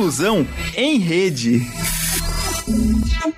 Inclusão em Rede.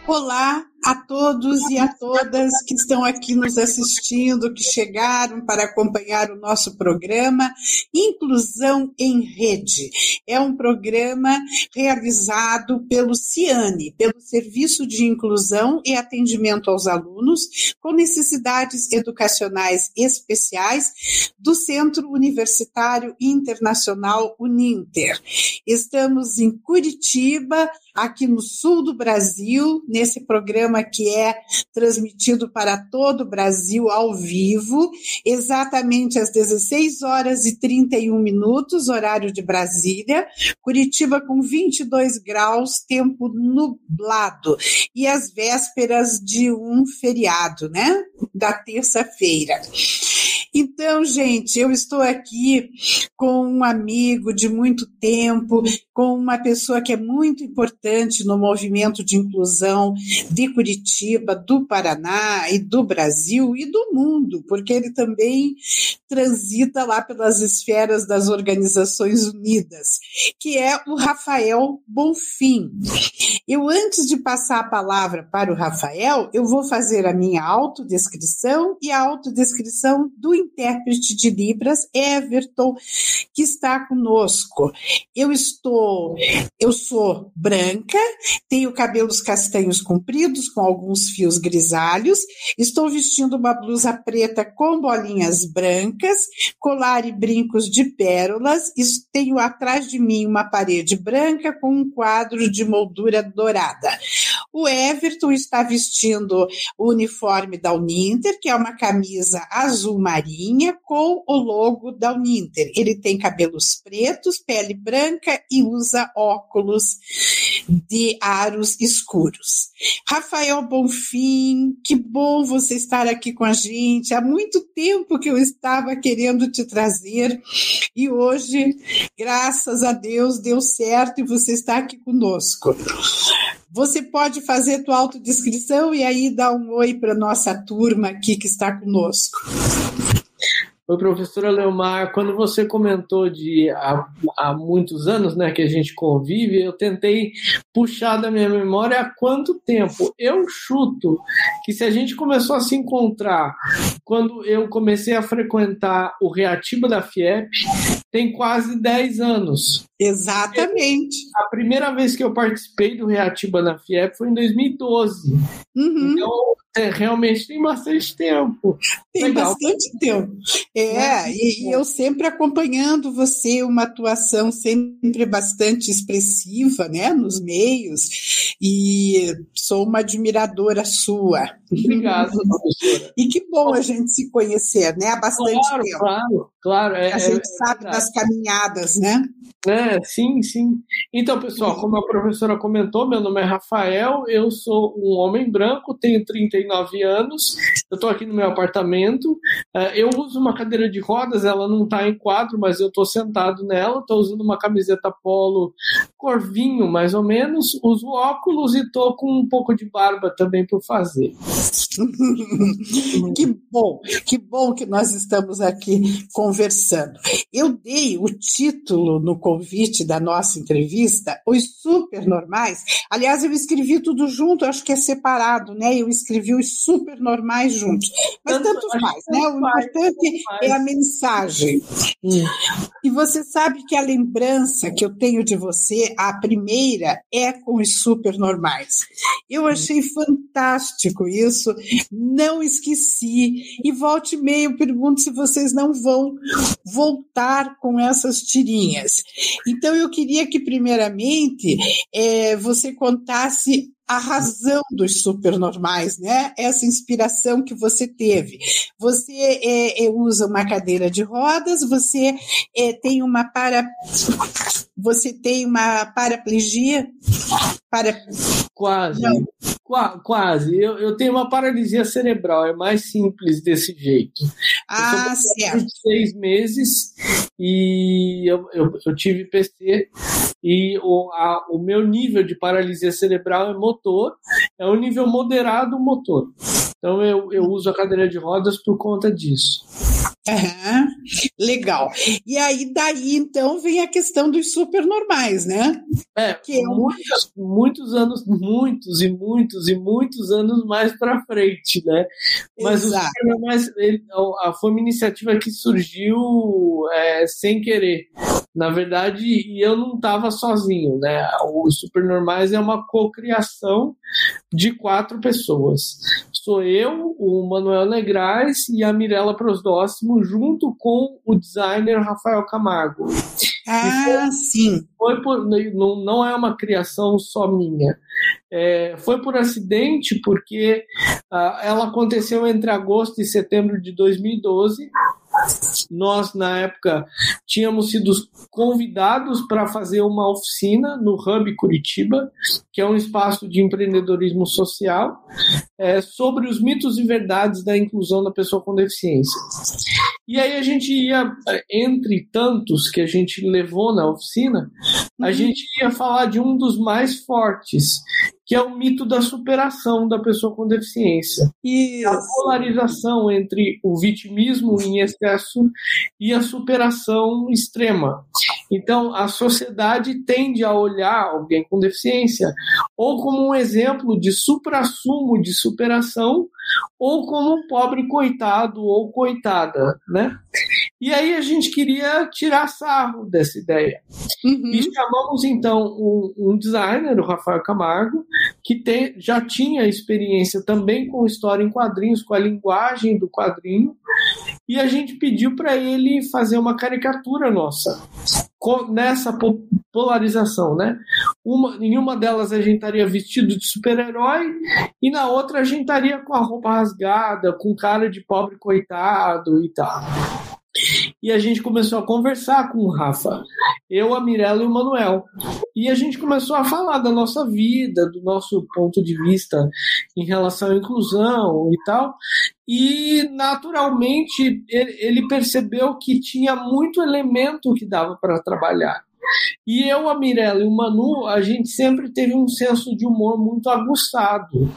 Olá a todos e a todas que estão aqui nos assistindo, que chegaram para acompanhar o nosso programa Inclusão em Rede. É um programa realizado pelo CIANE, pelo Serviço de Inclusão e Atendimento aos Alunos com Necessidades Educacionais Especiais do Centro Universitário Internacional Uninter. Estamos em Curitiba, aqui no sul do Brasil, nesse programa que é transmitido para todo o Brasil ao vivo, exatamente às 16 horas e 31 minutos, horário de Brasília, Curitiba com 22 graus, tempo nublado, e as vésperas de um feriado, né? Da terça-feira. Então, gente, eu estou aqui com um amigo de muito tempo, com uma pessoa que é muito importante no movimento de inclusão de Curitiba, do Paraná e do Brasil e do mundo, porque ele também transita lá pelas esferas das Organizações Unidas, que é o Rafael Bonfim. Eu, antes de passar a palavra para o Rafael, eu vou fazer a minha autodescrição e a autodescrição do intérprete de Libras, Everton, que está conosco. Eu estou, eu sou branca, tenho cabelos castanhos compridos com alguns fios grisalhos, estou vestindo uma blusa preta com bolinhas brancas, colar e brincos de pérolas, tenho atrás de mim uma parede branca com um quadro de moldura dourada. O Everton está vestindo o uniforme da Uninter, que é uma camisa azul com o logo da Uninter. Ele tem cabelos pretos, pele branca e usa óculos de aros escuros. Rafael Bonfim, que bom você estar aqui com a gente. Há muito tempo que eu estava querendo te trazer e hoje, graças a Deus, deu certo e você está aqui conosco. Você pode fazer tua autodescrição e aí dar um oi para nossa turma aqui que está conosco. Oi, professora Leomar, quando você comentou de há, há, muitos anos né, que a gente convive, eu tentei puxar da minha memória há quanto tempo. Eu chuto que se a gente começou a se encontrar quando eu comecei a frequentar o Reatiba da FIEP, tem quase 10 anos. Exatamente. A primeira vez que eu participei do Reatiba na FIEP foi em 2012. Uhum. Então, é, realmente tem bastante tempo. Tem Legal. bastante tempo. É, e, e, eu sempre acompanhando você, uma atuação sempre bastante expressiva, né, nos meios, e sou uma admiradora sua. Obrigado, professora. E que bom a gente se conhecer, né, há bastante claro, tempo. Claro, claro. É, a gente é, sabe é das caminhadas, né? É, sim, sim. Então, pessoal, como a professora comentou, meu nome é Rafael, eu sou um homem branco, tenho 39 anos, eu estou aqui no meu apartamento, é, eu uso uma cadeira de rodas, ela não está em quadro, mas eu estou sentado nela, estou usando uma camiseta polo corvinho, mais ou menos, uso óculos e estou com um pouco de barba também por fazer. que bom, que bom que nós estamos aqui conversando. Eu dei o título no convite da nossa entrevista, Os Supernormais. Aliás, eu escrevi tudo junto, acho que é separado, né? Eu escrevi os supernormais juntos. Mas tanto, tanto faz, né? O importante é a mensagem. E você sabe que a lembrança que eu tenho de você, a primeira, é com os supernormais. Eu achei fantástico isso, não esqueci. E volte e meio, pergunto se vocês não vão voltar com essas tirinhas. Então, eu queria que, primeiramente, é, você contasse a razão dos supernormais, né? Essa inspiração que você teve. Você é, é, usa uma cadeira de rodas, você é, tem uma para você tem uma paraplegia? Para... Quase. Não. Qua, quase. Eu, eu tenho uma paralisia cerebral, é mais simples desse jeito. Ah, eu certo. Seis meses e eu, eu, eu tive PC e o, a, o meu nível de paralisia cerebral é motor, é um nível moderado motor. Então eu, eu uso a cadeira de rodas por conta disso. Uhum. Legal. E aí, daí, então, vem a questão dos supernormais, né? É, que é muitos, muitos anos, muitos e muitos e muitos anos mais para frente, né? Mas Exato. o supernormais ele, foi uma iniciativa que surgiu é, sem querer. Na verdade, e eu não estava sozinho, né? O Supernormais é uma cocriação de quatro pessoas sou eu, o Manuel Negrais e a Mirella Prosdóximo, junto com o designer Rafael Camargo. Ah, foi, sim. Foi por, não, não é uma criação só minha. É, foi por acidente, porque uh, ela aconteceu entre agosto e setembro de 2012 nós, na época, tínhamos sido convidados para fazer uma oficina no Hub Curitiba, que é um espaço de empreendedorismo social, é, sobre os mitos e verdades da inclusão da pessoa com deficiência. E aí a gente ia, entre tantos que a gente levou na oficina, a uhum. gente ia falar de um dos mais fortes, que é o mito da superação da pessoa com deficiência. E a polarização entre o vitimismo em excesso e a superação extrema. Então, a sociedade tende a olhar alguém com deficiência ou como um exemplo de supra-sumo de superação ou como um pobre coitado ou coitada, né? E aí a gente queria tirar sarro dessa ideia. Uhum. E chamamos então um, um, designer, o Rafael Camargo, que tem, já tinha experiência também com história em quadrinhos, com a linguagem do quadrinho, e a gente pediu para ele fazer uma caricatura nossa nessa polarização, né? Uma, em uma delas a gente estaria vestido de super-herói e na outra a gente estaria com a roupa rasgada, com cara de pobre coitado e tal. E a gente começou a conversar com o Rafa, eu, a Mirella e o Manuel. E a gente começou a falar da nossa vida, do nosso ponto de vista em relação à inclusão e tal. E naturalmente ele percebeu que tinha muito elemento que dava para trabalhar. E eu, a Mirella e o Manu, a gente sempre teve um senso de humor muito aguçado.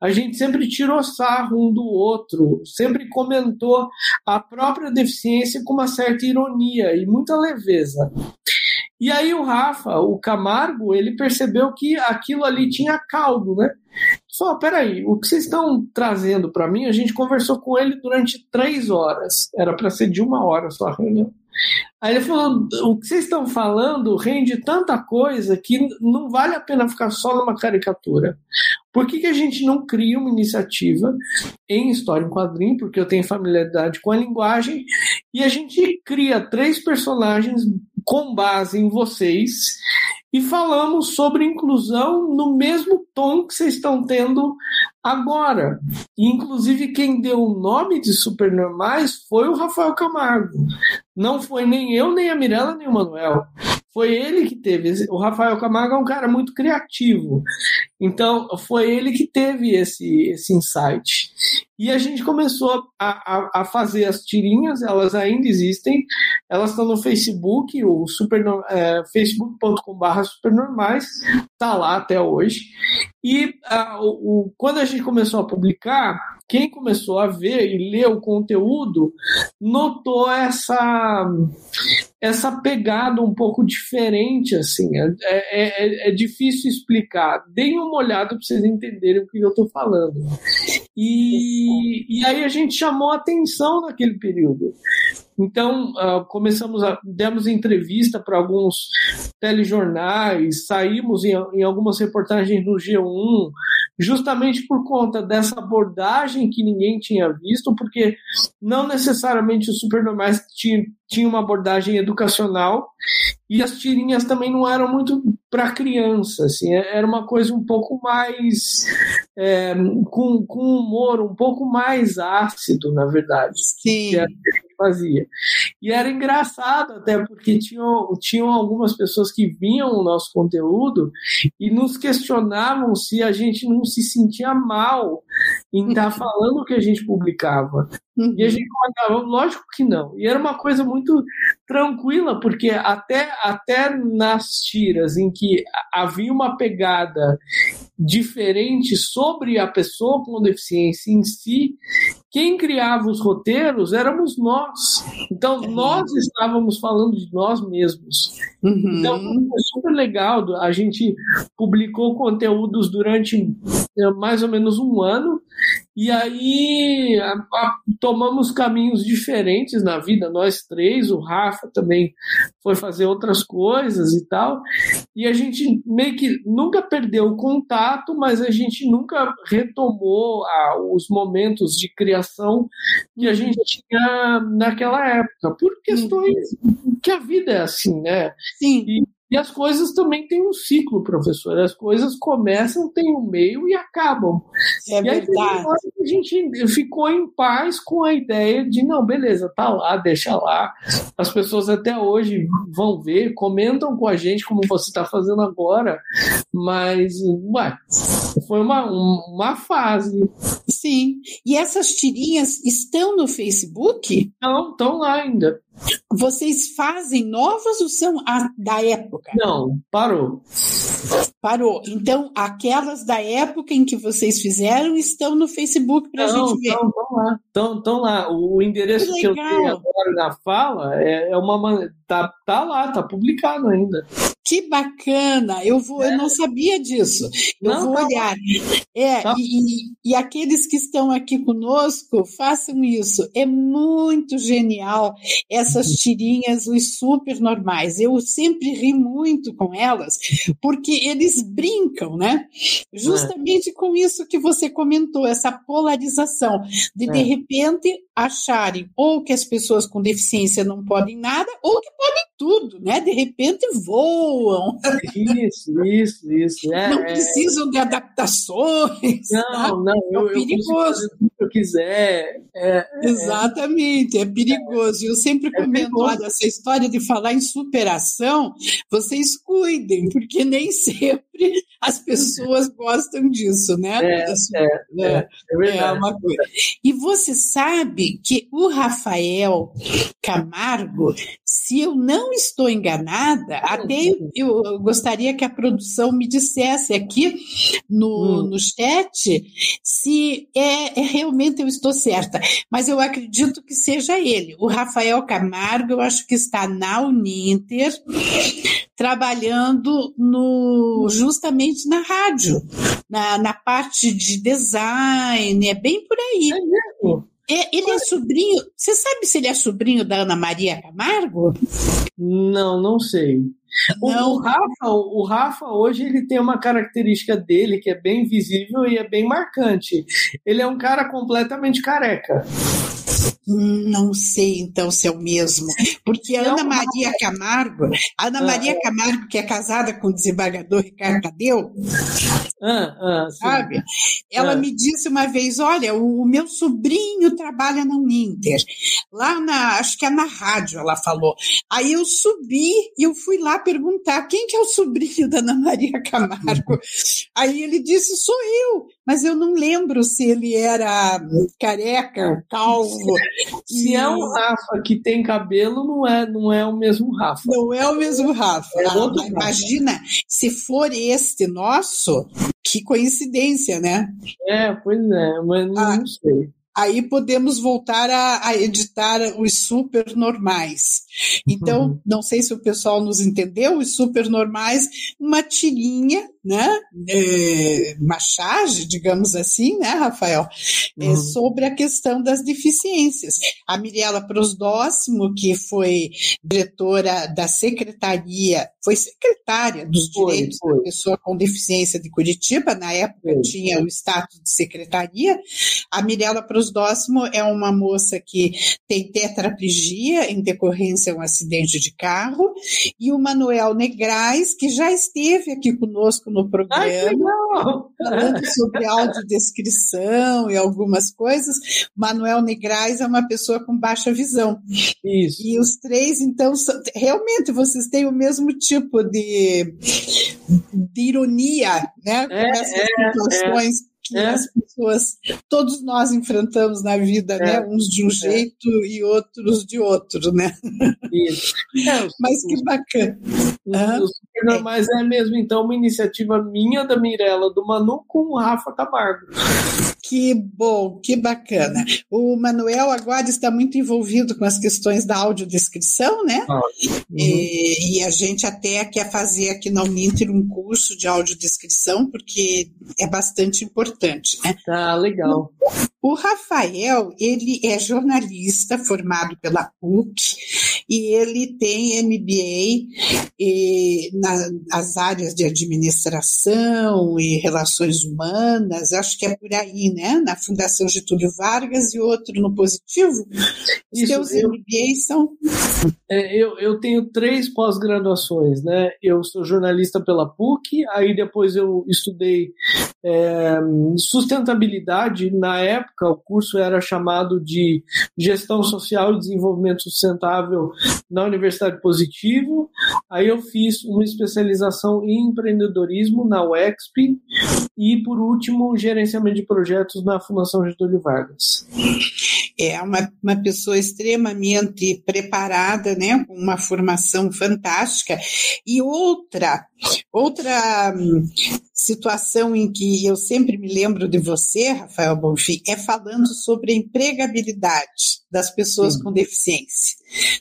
A gente sempre tirou sarro um do outro, sempre comentou a própria deficiência com uma certa ironia e muita leveza. E aí o Rafa, o Camargo, ele percebeu que aquilo ali tinha caldo, né? Só, peraí, o que vocês estão trazendo para mim? A gente conversou com ele durante três horas. Era para ser de uma hora só a reunião. Aí ele falou: o que vocês estão falando rende tanta coisa que não vale a pena ficar só numa caricatura. Por que, que a gente não cria uma iniciativa em história em quadrinho? Porque eu tenho familiaridade com a linguagem, e a gente cria três personagens com base em vocês e falamos sobre inclusão no mesmo tom que vocês estão tendo agora. E, inclusive, quem deu o nome de Supernormais foi o Rafael Camargo. Não foi nem eu, nem a Mirella, nem o Manuel. Foi ele que teve. O Rafael Camargo é um cara muito criativo. Então, foi ele que teve esse, esse insight. E a gente começou a, a, a fazer as tirinhas, elas ainda existem, elas estão no Facebook, o super, é, facebook.com.br supernormais, está lá até hoje. E a, o, quando a gente começou a publicar, quem começou a ver e ler o conteúdo notou essa essa pegada um pouco diferente assim. É, é, é, é difícil explicar. Deem uma olhada para vocês entenderem o que eu estou falando. E, e aí a gente chamou atenção naquele período. Então, uh, começamos a demos entrevista para alguns telejornais, saímos em, em, algumas reportagens no G1, justamente por conta dessa abordagem que ninguém tinha visto, porque não necessariamente os supernormais tinham, tinham uma abordagem educacional e as tirinhas também não eram muito para criança, assim, é, era uma coisa um pouco mais é, com, com humor um pouco mais ácido, na verdade. Sim. Que fazia. E era engraçado até porque tinham, tinham algumas pessoas que vinham o nosso conteúdo e nos questionavam se a gente não se sentia mal em estar tá falando o que a gente publicava. Uhum. E a gente comentava, lógico que não. E era uma coisa muito tranquila, porque até, até nas tiras em que havia uma pegada diferente sobre a pessoa com deficiência em si, quem criava os roteiros éramos nós. Então, nós estávamos falando de nós mesmos. Uhum. Então, foi super legal. A gente publicou conteúdos durante é, mais ou menos um ano e aí a, a, tomamos caminhos diferentes na vida, nós três, o Rafa também foi fazer outras coisas e tal. E a gente meio que nunca perdeu o contato, mas a gente nunca retomou a, os momentos de criação que a gente tinha naquela época, por questões que a vida é assim, né? Sim. E, e as coisas também têm um ciclo, professor. As coisas começam, têm um meio e acabam. É e aí, verdade. a gente ficou em paz com a ideia de, não, beleza, tá lá, deixa lá. As pessoas até hoje vão ver, comentam com a gente como você está fazendo agora, mas, ué, foi uma, uma fase. Sim. E essas tirinhas estão no Facebook? Não, estão lá ainda. Vocês fazem novas ou são da época? Não, parou. Parou. Então, aquelas da época em que vocês fizeram estão no Facebook para a gente ver. Estão lá. Estão, estão lá. O endereço que, que eu tenho agora na fala é, é uma. Tá, tá lá, tá publicado ainda. Que bacana! Eu vou, é. eu não sabia disso. Eu não, vou tá olhar. É, tá. e, e, aqueles que estão aqui conosco, façam isso. É muito genial essas tirinhas, os super normais. Eu sempre ri muito com elas, porque eles brincam, né? Justamente é. com isso que você comentou, essa polarização de de é. repente acharem ou que as pessoas com deficiência não podem nada, ou que podem tudo, né? De repente voam. Isso, isso, isso. É, não é. precisam de adaptações. Não, tá? não, é eu, perigoso. Eu que eu quiser. É, é, Exatamente, é perigoso. Eu sempre é comento, olha, essa história de falar em superação, vocês cuidem, porque nem sempre as pessoas gostam disso, né? É, é, é, é, é uma coisa. E você sabe que o Rafael Camargo, se eu não estou enganada, até eu, eu gostaria que a produção me dissesse aqui no, hum. no chat se é, é, realmente eu estou certa, mas eu acredito que seja ele. O Rafael Camargo, eu acho que está na Uninter, trabalhando no justamente na rádio, na, na parte de design, é bem por aí. É mesmo? É, ele é sobrinho. Você sabe se ele é sobrinho da Ana Maria Camargo? Não, não sei. Não. O, Rafa, o Rafa hoje ele tem uma característica dele que é bem visível e é bem marcante. Ele é um cara completamente careca. Não sei então se é o mesmo, porque a Ana Maria Camargo, Ana Maria ah, Camargo, que é casada com o desembargador Ricardo Tadeu, ah, ah, sabe? Ela me disse uma vez: olha, o, o, meu sobrinho trabalha na Uninter, lá na, acho que é na rádio, ela falou. Aí eu subi e eu fui lá perguntar quem que é o sobrinho da Ana Maria Camargo. Aí ele disse: sou eu, mas eu não lembro se ele era careca, calvo. Se é um Rafa que tem cabelo, não é, não é o mesmo Rafa. Não é o mesmo Rafa. É ah, imagina, se for este nosso, que coincidência, né? É, pois é, mas não, ah, não sei aí podemos voltar a, a, editar os super normais. Então, uhum. não sei se o pessoal nos entendeu, os super normais, uma tirinha né, é, digamos assim, né, Rafael, é, uhum. sobre a questão das deficiências. A Mirella Prosdóximo, que foi diretora da Secretaria, foi secretária dos foi, Direitos foi. da Pessoa com Deficiência de Curitiba, na época foi. tinha o status de secretaria. A Mirella Prosdóximo é uma moça que tem tetraplegia em decorrência de um acidente de carro, e o Manuel Negrais, que já esteve aqui conosco no programa, falando sobre audiodescrição e algumas coisas. Manuel Negrais é uma pessoa com baixa visão. Isso. E os três, então, realmente vocês têm o mesmo tipo de, de ironia, né? Com é, essas é, situações. É que é. as pessoas, todos nós enfrentamos na vida, é. né? Uns de um é. jeito e outros de outro, né? Isso. É, Mas que bacana. Os Supernormais é. é mesmo, então, uma iniciativa minha, da Mirella, do Manu, com o Rafa Camargo. Que bom, que bacana. O Manuel agora está muito envolvido com as questões da audiodescrição, né? Ah, uhum. e, e, a gente até quer fazer aqui na Uninter um curso de audiodescrição, porque é bastante importante, né? Ah, legal. O Rafael, ele é jornalista formado pela PUC e ele tem MBA e, nas áreas de administração e relações humanas, acho que é por aí, né? Na Fundação Getúlio Vargas e outro no Positivo. Os Isso, seus eu, MBAs são? É, eu, eu tenho três pós-graduações, né? Eu sou jornalista pela PUC, aí depois eu estudei é, sustentabilidade. Na época, o curso era chamado de Gestão Social e Desenvolvimento Sustentável na Universidade Positivo. Aí eu fiz uma especialização em empreendedorismo na UEXP e, por último, gerenciamento de projetos na Fundação Getúlio Vargas. É uma, uma pessoa extremamente preparada, né, com uma formação fantástica. E outra, outra hum, situação em que eu sempre me lembro de você, Rafael Bonfim, é falando sobre a empregabilidade das pessoas Sim. com deficiência.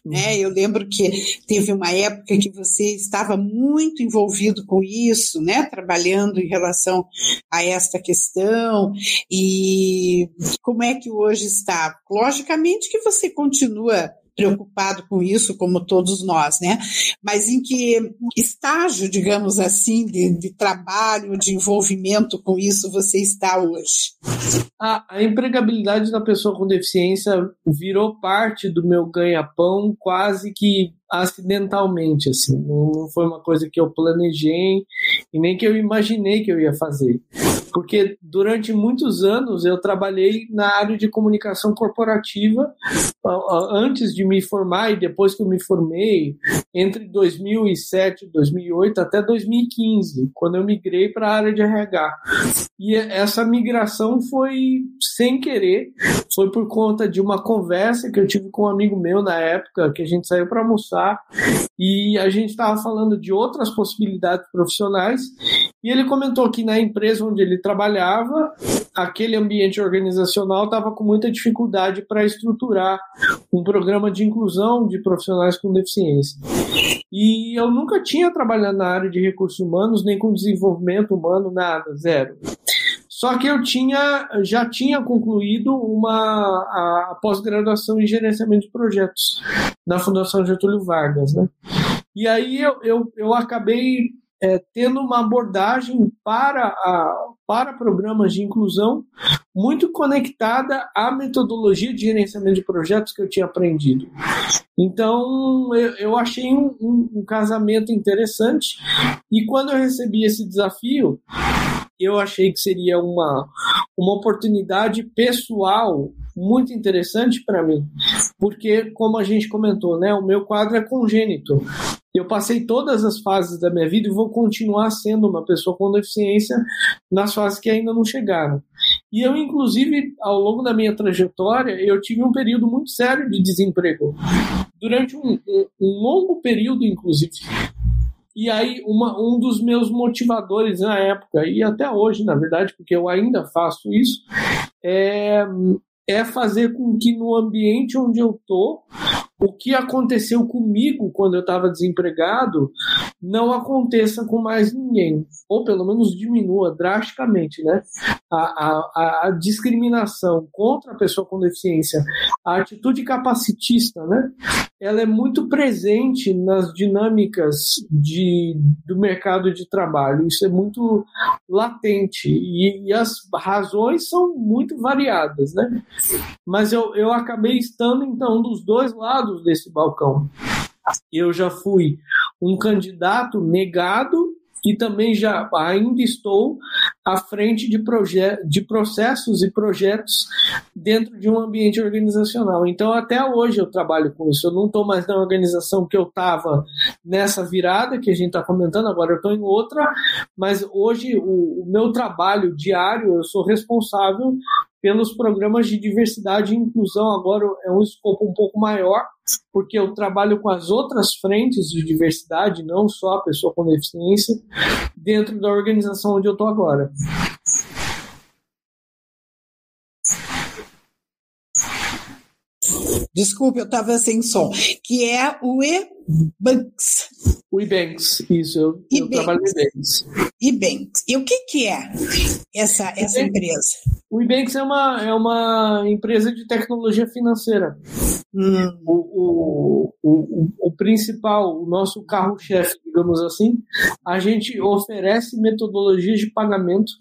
Né? Eu lembro que teve uma época que você estava muito envolvido com isso, né? trabalhando em relação a esta questão, e como é que hoje está? Logicamente que você continua preocupado com isso, como todos nós, né? Mas em que estágio, digamos assim, de, de trabalho, de envolvimento com isso você está hoje? A, a empregabilidade da pessoa com deficiência virou parte do meu ganha-pão quase que acidentalmente, assim. Não foi uma coisa que eu planejei e nem que eu imaginei que eu ia fazer porque durante muitos anos eu trabalhei na área de comunicação corporativa antes de me formar e depois que eu me formei, entre 2007 e 2008 até 2015, quando eu migrei para a área de RH. E essa migração foi sem querer, foi por conta de uma conversa que eu tive com um amigo meu na época, que a gente saiu para almoçar e a gente estava falando de outras possibilidades profissionais e ele comentou que na empresa onde ele trabalhava, aquele ambiente organizacional estava com muita dificuldade para estruturar um programa de inclusão de profissionais com deficiência. E eu nunca tinha trabalhado na área de recursos humanos, nem com desenvolvimento humano, nada, zero. Só que eu tinha, já tinha concluído uma a pós-graduação em gerenciamento de projetos na Fundação Getúlio Vargas, né? E aí eu, eu, eu acabei é, tendo uma abordagem para, a, para programas de inclusão muito conectada à metodologia de gerenciamento de projetos que eu tinha aprendido. Então, eu, eu achei um, um, um casamento interessante e quando eu recebi esse desafio, eu achei que seria uma, uma oportunidade pessoal muito interessante para mim, porque, como a gente comentou, né, o meu quadro é congênito. Eu passei todas as fases da minha vida e vou continuar sendo uma pessoa com deficiência nas fases que ainda não chegaram. E eu, inclusive, ao longo da minha trajetória, eu tive um período muito sério de desemprego. Durante um, um, um longo período, inclusive. E aí, uma, um dos meus motivadores na época, e até hoje, na verdade, porque eu ainda faço isso, é, é fazer com que no ambiente onde eu tô o que aconteceu comigo quando eu estava desempregado não aconteça com mais ninguém, ou pelo menos diminua drasticamente, né? A, a, a discriminação contra a pessoa com deficiência, a atitude capacitista, né? Ela é muito presente nas dinâmicas de, do mercado de trabalho, isso é muito latente e, e as razões são muito variadas, né? Mas eu, eu acabei estando então dos dois lados desse balcão. Eu já fui um candidato negado e também já ainda estou à frente de, de processos e projetos dentro de um ambiente organizacional. Então, até hoje eu trabalho com isso. Eu não estou mais na organização que eu estava nessa virada que a gente está comentando, agora eu estou em outra, mas hoje o, o meu trabalho diário, eu sou responsável pelos programas de diversidade e inclusão. Agora é um escopo um pouco maior, porque eu trabalho com as outras frentes de diversidade, não só a pessoa com deficiência, dentro da organização onde eu estou agora. Desculpe, eu estava sem som. Que é o E-Banks. O Ebanks, isso, eu, eu trabalho no Ebanks. Ebanks. E o que, que é essa, essa empresa? O Ebanks é uma, é uma empresa de tecnologia financeira. Hum. O, o, o, o, principal, o nosso carro-chefe, digamos assim, a gente oferece metodologias de pagamento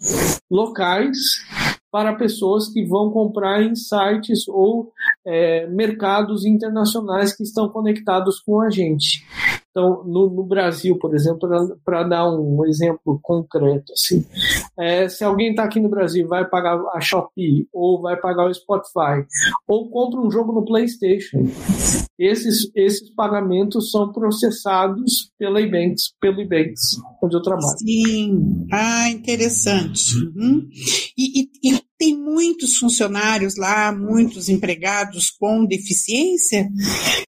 locais para pessoas que vão comprar em sites ou é, mercados internacionais que estão conectados com a gente. Então, no, no Brasil, por exemplo, para dar um exemplo concreto, assim, é, se alguém está aqui no Brasil vai pagar a Shopee ou vai pagar o Spotify ou compra um jogo no PlayStation, esses, esses pagamentos são processados pela Ebanks, pelo Ebanks, onde eu trabalho. Sim, ah, interessante. Uhum. E, e, e tem muitos funcionários lá, muitos empregados com deficiência?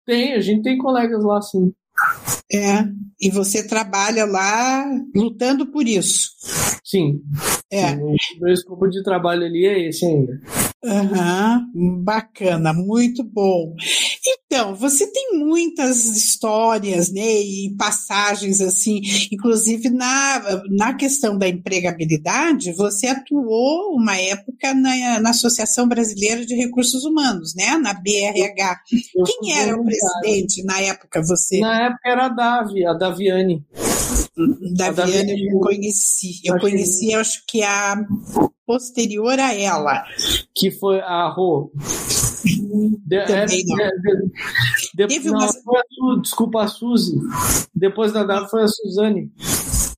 Tem, a gente tem colegas lá, sim. É, e você trabalha lá lutando por isso. Sim. É. Sim, o meu escopo de trabalho ali é esse ainda. Uhum, bacana, muito bom. Então, você tem muitas histórias, né, e passagens assim, inclusive na, na questão da empregabilidade, você atuou uma época na, na Associação Brasileira de Recursos Humanos, né, na BRH. Eu Quem era o presidente na época, você? Na época era a Davi, a Daviane. Daviane eu conheci. Eu conheci, acho que a posterior a ela. Que foi a Rô. De, não. De, de, não, uma... a, desculpa, a Suzy. Depois da Davi foi a Suzane.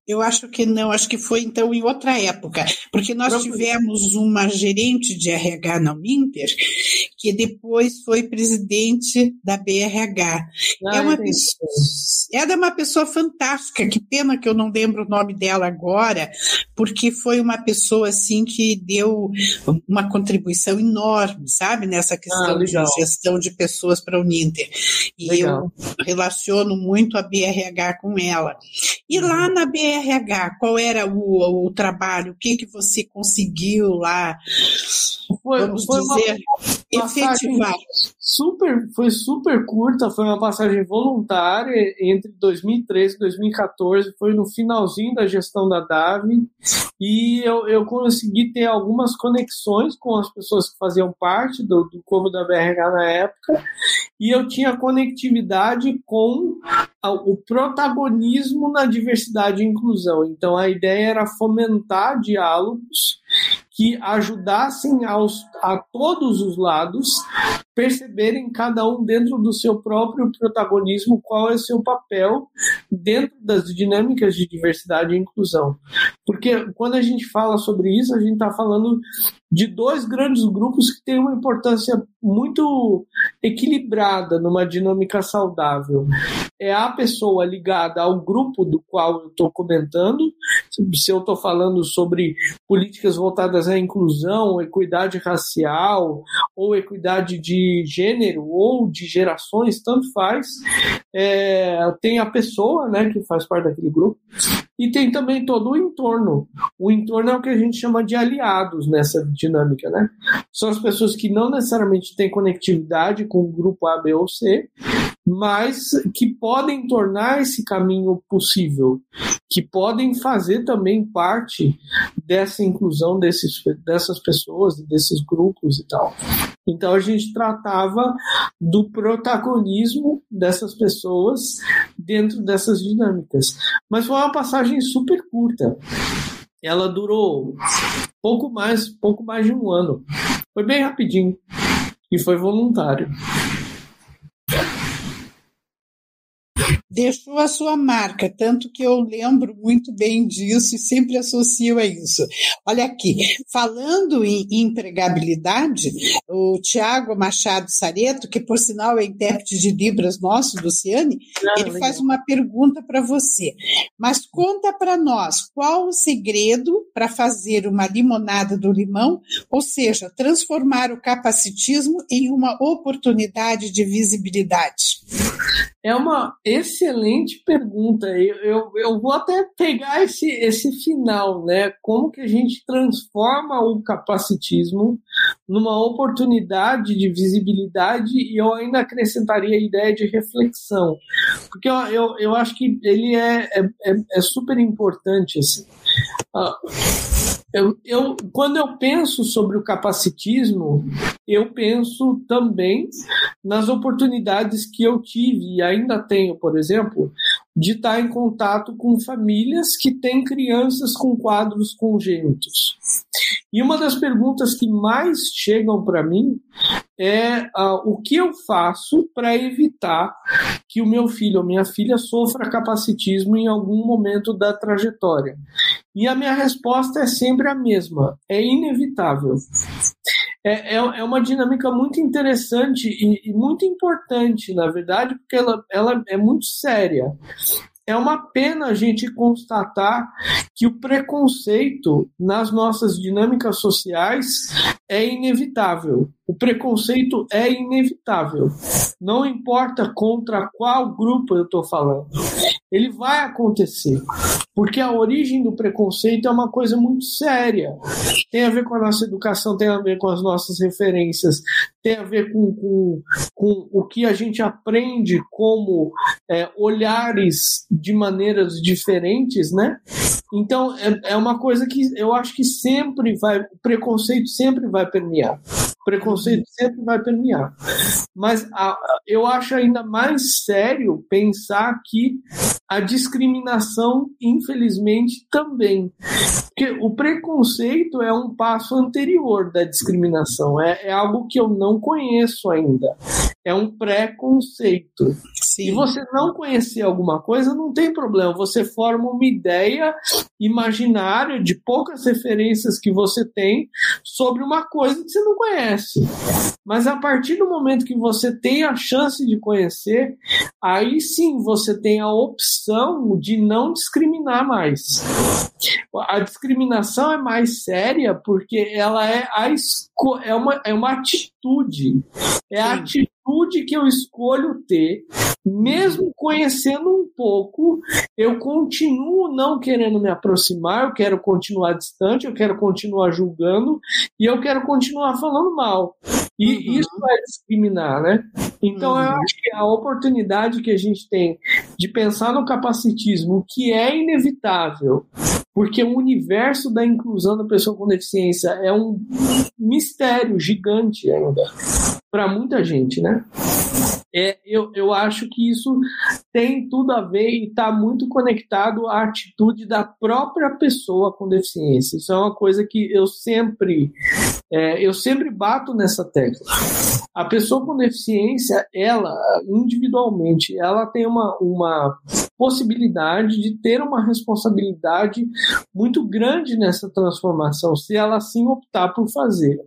Eu acho que não, acho que foi então em outra época, porque nós tivemos uma gerente de RH na Uninter que depois foi presidente da BRH. Ah, é uma pessoa, ela é uma pessoa fantástica, que pena que eu não lembro o nome dela agora, porque foi uma pessoa assim que deu uma contribuição enorme, sabe, nessa questão ah, de gestão de pessoas para a Uninter. E legal. eu relaciono muito a BRH com ela. E lá uhum. na BRH RH, qual era o, o trabalho? O que, que você conseguiu lá? Foi, vamos foi dizer, uma, efetivar? Super, foi super curta, foi uma passagem voluntária entre 2013 e 2014, foi no finalzinho da gestão da Davi, e eu, eu consegui ter algumas conexões com as pessoas que faziam parte do, do Corpo da BRH na época, e eu tinha conectividade com o protagonismo na diversidade e inclusão. Então a ideia era fomentar diálogos que ajudassem aos, a todos os lados perceberem cada um dentro do seu próprio protagonismo qual é o seu papel dentro das dinâmicas de diversidade e inclusão. Porque quando a gente fala sobre isso, a gente está falando de dois grandes grupos que têm uma importância muito equilibrada numa dinâmica saudável. É a pessoa ligada ao grupo do qual eu estou comentando, se eu estou falando sobre políticas voltadas à inclusão, equidade racial, ou equidade de gênero, ou de gerações, tanto faz, é, tem a pessoa né, que faz parte daquele grupo, e tem também todo o entorno. O entorno é o que a gente chama de aliados nessa dinâmica, né? São as pessoas que não necessariamente têm conectividade com o grupo A, B ou C, mas que podem tornar esse caminho possível, que podem fazer também parte dessa inclusão desses, dessas pessoas, desses grupos e tal. Então a gente tratava do protagonismo dessas pessoas dentro dessas dinâmicas. Mas foi uma passagem super curta. Ela durou pouco mais, pouco mais de um ano. Foi bem rapidinho e foi voluntário. Deixou a sua marca, tanto que eu lembro muito bem disso e sempre associo a isso. Olha aqui, falando em empregabilidade, o Tiago Machado Sareto, que por sinal é intérprete de Libras nosso, Luciane, ah, ele faz uma pergunta para você. Mas conta para nós qual o segredo para fazer uma limonada do limão, ou seja, transformar o capacitismo em uma oportunidade de visibilidade. É uma excelente pergunta. Eu, eu, eu, vou até pegar esse, esse final, né? Como que a gente transforma o capacitismo numa oportunidade de visibilidade e eu ainda acrescentaria a ideia de reflexão. Porque eu, eu, eu acho que ele é, é, é, é super importante. Assim. Uh, eu, eu, quando eu penso sobre o capacitismo, eu penso também nas oportunidades que eu tive e ainda tenho, por exemplo, de estar em contato com famílias que têm crianças com quadros congênitos. E uma das perguntas que mais chegam para mim é uh, o que eu faço para evitar que o meu filho ou minha filha sofra capacitismo em algum momento da trajetória. E a minha resposta é sempre a mesma: é inevitável. É, é, é uma dinâmica muito interessante e, e, muito importante, na verdade, porque ela, ela é muito séria. É uma pena a gente constatar que o preconceito nas nossas dinâmicas sociais é inevitável. O preconceito é inevitável. Não importa contra qual grupo eu estou falando. Ele vai acontecer. Porque a origem do preconceito é uma coisa muito séria. Tem a ver com a nossa educação, tem a ver com as nossas referências, tem a ver com, com, com o que a gente aprende como é, olhares de maneiras diferentes, né? Então, é, é uma coisa que eu acho que sempre vai, o preconceito sempre vai permear. O preconceito sempre vai permear. Mas a, eu acho ainda mais sério pensar que a discriminação, infelizmente, também. Porque o preconceito é um passo anterior da discriminação, é, é algo que eu não conheço ainda. É um preconceito. Se você não conhecer alguma coisa, não tem problema. Você forma uma ideia imaginária de poucas referências que você tem sobre uma coisa que você não conhece. Mas a partir do momento que você tem a chance de conhecer, aí sim você tem a opção de não discriminar mais. A discriminação é mais séria porque ela é, a, é, uma, é uma atitude. É a atitude atitude que eu escolho ter, mesmo conhecendo um pouco, eu continuo não querendo me aproximar, eu quero continuar distante, eu quero continuar julgando e eu quero continuar falando mal. E uhum. isso é discriminar, né? Então uhum. eu acho que a oportunidade que a gente tem de pensar no capacitismo, que é inevitável, porque o universo da inclusão da pessoa com deficiência é um mistério gigante ainda para muita gente, né? É, eu, eu acho que isso tem tudo a ver e está muito conectado à atitude da própria pessoa com deficiência. Isso é uma coisa que eu sempre é, eu sempre bato nessa tecla. A pessoa com deficiência, ela individualmente, ela tem uma, uma possibilidade de ter uma responsabilidade muito grande nessa transformação, se ela assim optar por fazer.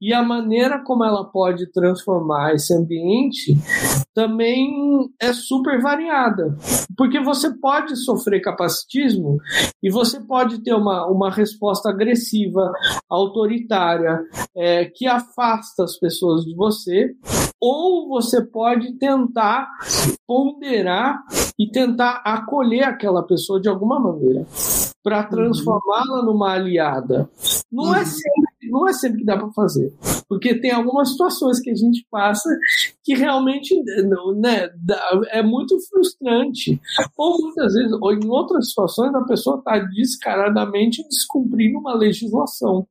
E a maneira como ela pode transformar esse ambiente também é super variada. Porque você pode sofrer capacitismo e você pode ter uma, uma resposta agressiva, autoritária, é, que afasta as pessoas de você, ou você pode tentar ponderar e tentar acolher aquela pessoa de alguma maneira para uhum. transformá-la numa aliada. Não é uhum. sempre não é sempre que dá para fazer, porque tem algumas situações que a gente passa que realmente né, é muito frustrante. Ou muitas vezes, ou em outras situações, a pessoa está descaradamente descumprindo uma legislação,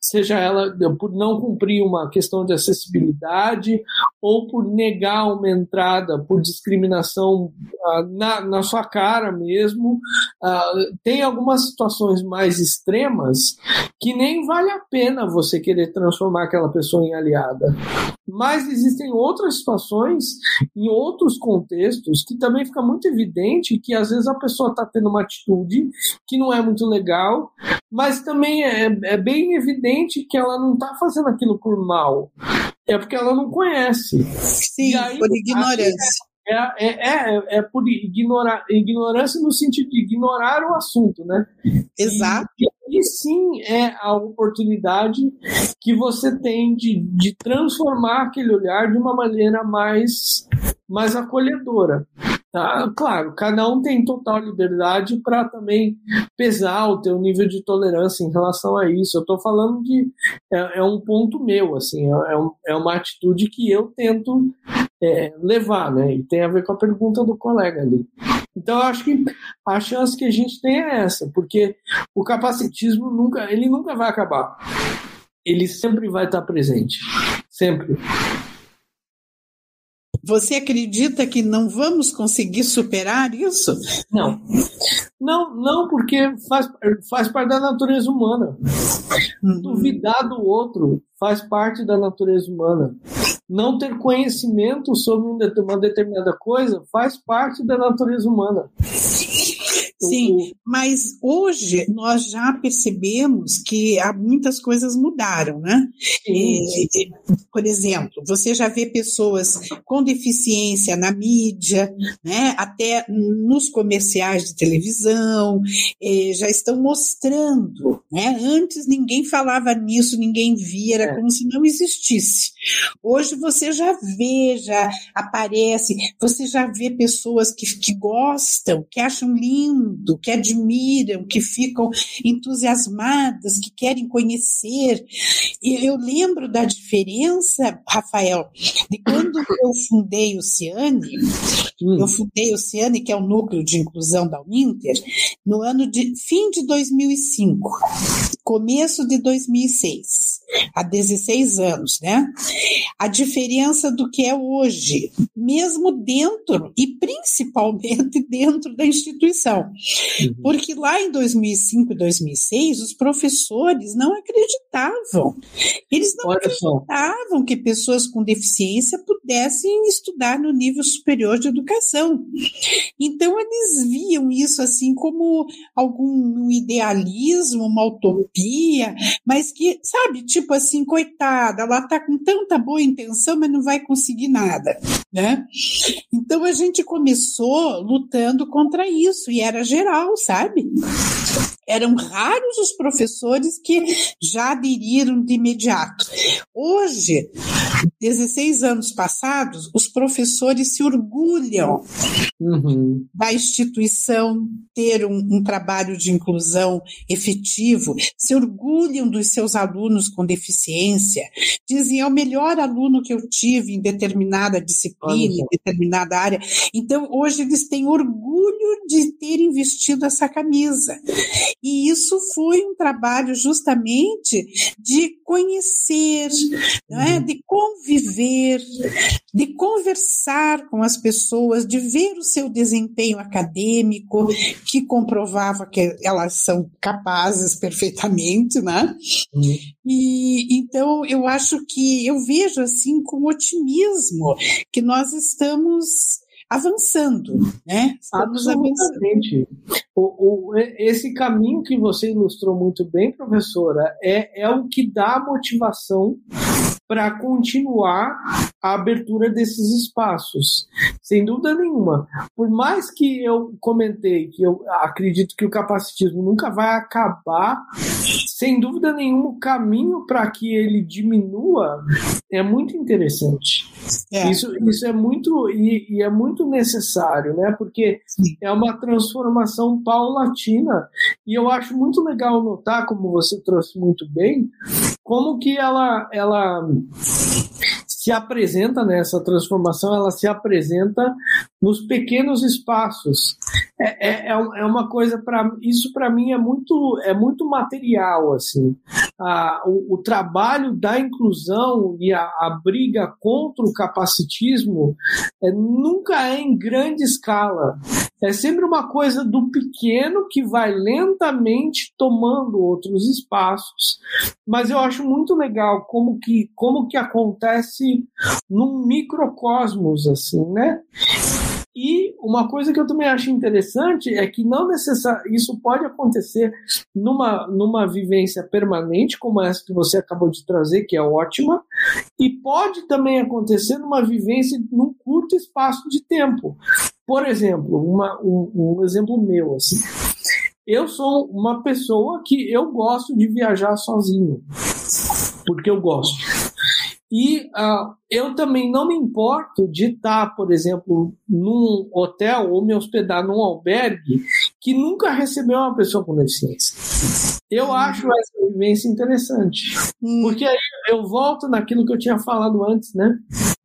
seja ela por não cumprir uma questão de acessibilidade ou por negar uma entrada por discriminação ah, na, na sua cara mesmo. Ah, tem algumas situações mais extremas que nem vale a pena você querer transformar aquela pessoa em aliada. Mas existem outras situações, em outros contextos, que também fica muito evidente que às vezes a pessoa está tendo uma atitude que não é muito legal, mas também é, é bem evidente que ela não está fazendo aquilo por mal. É porque ela não conhece. Sim, aí, por ignorância. É, é, é, é, por ignorar, ignorância no sentido de ignorar o assunto, né? Exato. E, e sim é a oportunidade que você tem de, de transformar aquele olhar de uma maneira mais, mais acolhedora. Tá? Claro, cada um tem total liberdade para também pesar o teu nível de tolerância em relação a isso. Eu estou falando de é, é, um ponto meu, assim, é, é, é uma atitude que eu tento é, levar, né? E tem a ver com a pergunta do colega ali. Então, eu acho que a chance que a gente tem é essa, porque o capacitismo nunca, ele nunca vai acabar. Ele sempre vai estar presente, sempre. Você acredita que não vamos conseguir superar isso? Não. Não, não, porque faz, faz parte da natureza humana. Uhum. Duvidar do outro faz parte da natureza humana. Não ter conhecimento sobre uma determinada coisa faz parte da natureza humana. Sim, mas hoje nós já percebemos que há muitas coisas mudaram, né? E, por exemplo, você já vê pessoas com deficiência na mídia, né? Até nos comerciais de televisão, eh, já estão mostrando, né? Antes ninguém falava nisso, ninguém via, era é. como se não existisse. Hoje você já vê, já aparece, você já vê pessoas que, que gostam, que acham lindo mundo, que admiram, que ficam entusiasmadas, que querem conhecer. E eu lembro da diferença, Rafael, de quando eu fundei o Ciane, hum. eu fundei o Ciane, que é o núcleo de inclusão da Uninter, no ano de fim de 2005, começo de 2006, há 16 anos, né? A diferença do que é hoje, mesmo dentro e principalmente dentro da instituição. Uhum. Porque lá em 2005 e 2006, os professores não acreditavam. Eles não Olha acreditavam só. que pessoas com deficiência pudessem estudar no nível superior de educação. Então, eles viam isso assim como algum idealismo, uma utopia, mas que, sabe, tipo assim, coitada, ela está com tanta boa intenção, mas não vai conseguir nada, né? Então, a gente começou lutando contra isso, e era geral, sabe? Eram raros os professores que já aderiram de imediato. Hoje, 16 anos passados, os professores se orgulham uhum. da instituição ter um, um, trabalho de inclusão efetivo, se orgulham dos seus alunos com deficiência, dizem é o melhor aluno que eu tive em determinada disciplina, em determinada área. Então, hoje eles têm orgulho de ter investido essa camisa. E isso foi um trabalho justamente de conhecer, não é? de conviver, de conversar com as pessoas, de ver o seu desempenho acadêmico, que comprovava que elas são capazes perfeitamente, né? Uhum. E então eu acho que eu vejo assim com otimismo que nós estamos avançando, né? Estamos Absolutamente. O, o, esse caminho que você ilustrou muito bem, professora, é, é o que dá motivação para continuar a abertura desses espaços. Sem dúvida nenhuma. Por mais que eu comentei que eu acredito que o capacitismo nunca vai acabar, sem dúvida nenhuma o caminho para que ele diminua é muito interessante. É. Isso, isso é muito e, e, é muito necessário, né? Porque Sim. é uma transformação paulatina e eu acho muito legal notar, como você trouxe muito bem, como que ela, ela se apresenta nessa transformação, ela se apresenta nos pequenos espaços. É, é, é, é uma coisa para isso para mim é muito é muito material assim. Ah, o, o, trabalho da inclusão e a, a briga contra o capacitismo é, nunca é em grande escala. É sempre uma coisa do pequeno que vai lentamente tomando outros espaços. Mas eu acho muito legal como que, como que acontece num microcosmos, assim, né? E uma coisa que eu também acho interessante é que não necessariamente isso pode acontecer numa, numa vivência permanente, como essa que você acabou de trazer, que é ótima, e pode também acontecer numa vivência num curto espaço de tempo. Por exemplo, uma, um, um exemplo meu, assim. Eu sou uma pessoa que eu gosto de viajar sozinho, porque eu gosto. E uh, eu também não me importo de estar, por exemplo, num hotel ou me hospedar num albergue que nunca recebeu uma pessoa com deficiência. Eu uhum. acho essa vivência interessante. Uhum. Porque aí eu volto naquilo que eu tinha falado antes, né?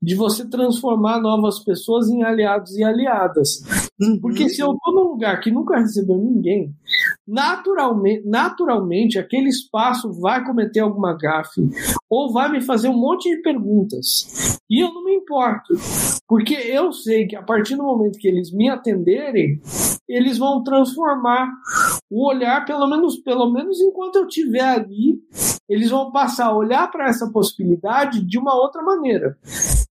De você transformar novas pessoas em aliados e aliadas. Uhum. Porque se eu estou num lugar que nunca recebeu ninguém, naturalmente, naturalmente aquele espaço vai cometer alguma gafe ou vai me fazer um monte de perguntas. E eu não me importo, porque eu sei que a partir do momento que eles me atenderem, eles vão transformar o olhar, pelo menos, pelo menos enquanto eu estiver ali, eles vão passar a olhar para essa possibilidade de uma outra maneira.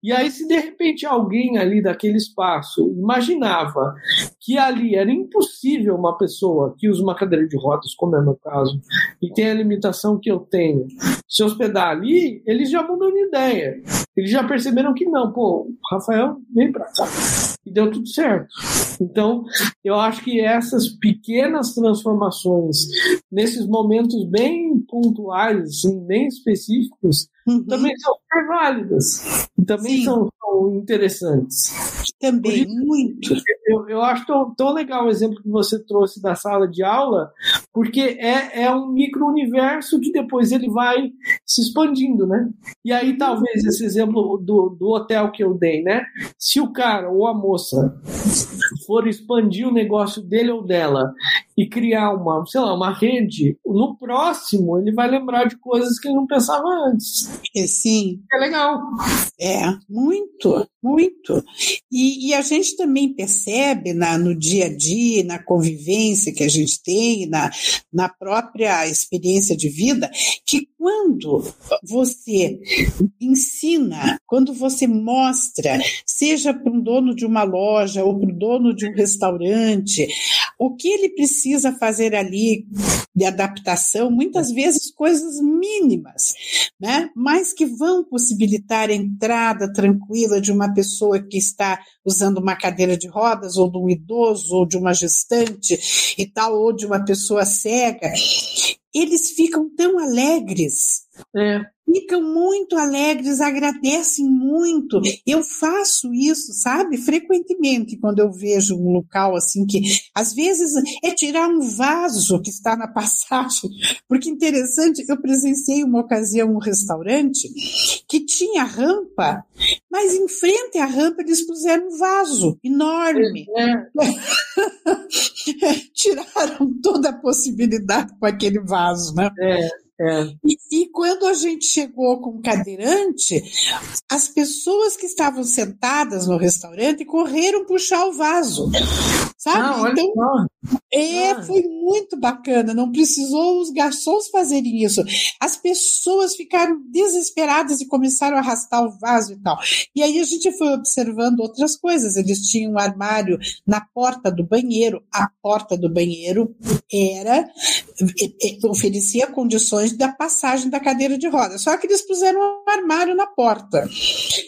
E aí, se de repente alguém ali daquele espaço imaginava que ali era impossível uma pessoa que usa uma cadeira de rodas, como é o meu caso, e tem a limitação que eu tenho, se hospedar ali, eles já mudam de ideia. Eles já perceberam que não, pô, Rafael vem pra cá. E deu tudo certo. Então, eu acho que essas pequenas transformações, nesses momentos bem pontuais, assim, bem específicos, uhum. também são super válidas. Também são, são, interessantes. Também, muito. Eu, eu acho tão, tão legal o exemplo que você trouxe da sala de aula, porque é, é um micro-universo que depois ele vai se expandindo, né? E aí, talvez, esse exemplo do, do hotel que eu dei, né? Se o cara ou a moça for expandir o negócio dele ou dela e criar uma, sei lá, uma rede, no próximo ele vai lembrar de coisas que ele não pensava antes. É, sim. É legal. É, muito, muito. E, e a gente também percebe na, no dia a dia, na convivência que a gente tem, na, na própria experiência de vida, que quando você ensina, quando você mostra, seja para um dono de uma loja ou para o dono de um restaurante, o que ele precisa fazer ali de adaptação, muitas vezes coisas mínimas, né? mas que vão possibilitar a entrada tranquila de uma pessoa que está usando uma cadeira de rodas, ou de um idoso, ou de uma gestante e tal, ou de uma pessoa cega eles ficam tão alegres. É ficam muito alegres, agradecem muito. Eu faço isso, sabe, frequentemente quando eu vejo um local assim que às vezes é tirar um vaso que está na passagem, porque interessante, eu presenciei uma ocasião um restaurante que tinha rampa, mas em frente à rampa eles puseram um vaso enorme. É. Tiraram toda a possibilidade com aquele vaso, né? É. É. E, e, quando a gente chegou com o cadeirante, as pessoas que estavam sentadas no restaurante correram puxar o vaso. Sabe? Ah, então, é, ah. foi muito bacana. Não precisou os garçons fazerem isso. As pessoas ficaram desesperadas e começaram a arrastar o vaso e tal. E aí a gente foi observando outras coisas. Eles tinham um armário na porta do banheiro. A porta do banheiro era oferecia condições da passagem da cadeira de rodas. Só que eles puseram um armário na porta.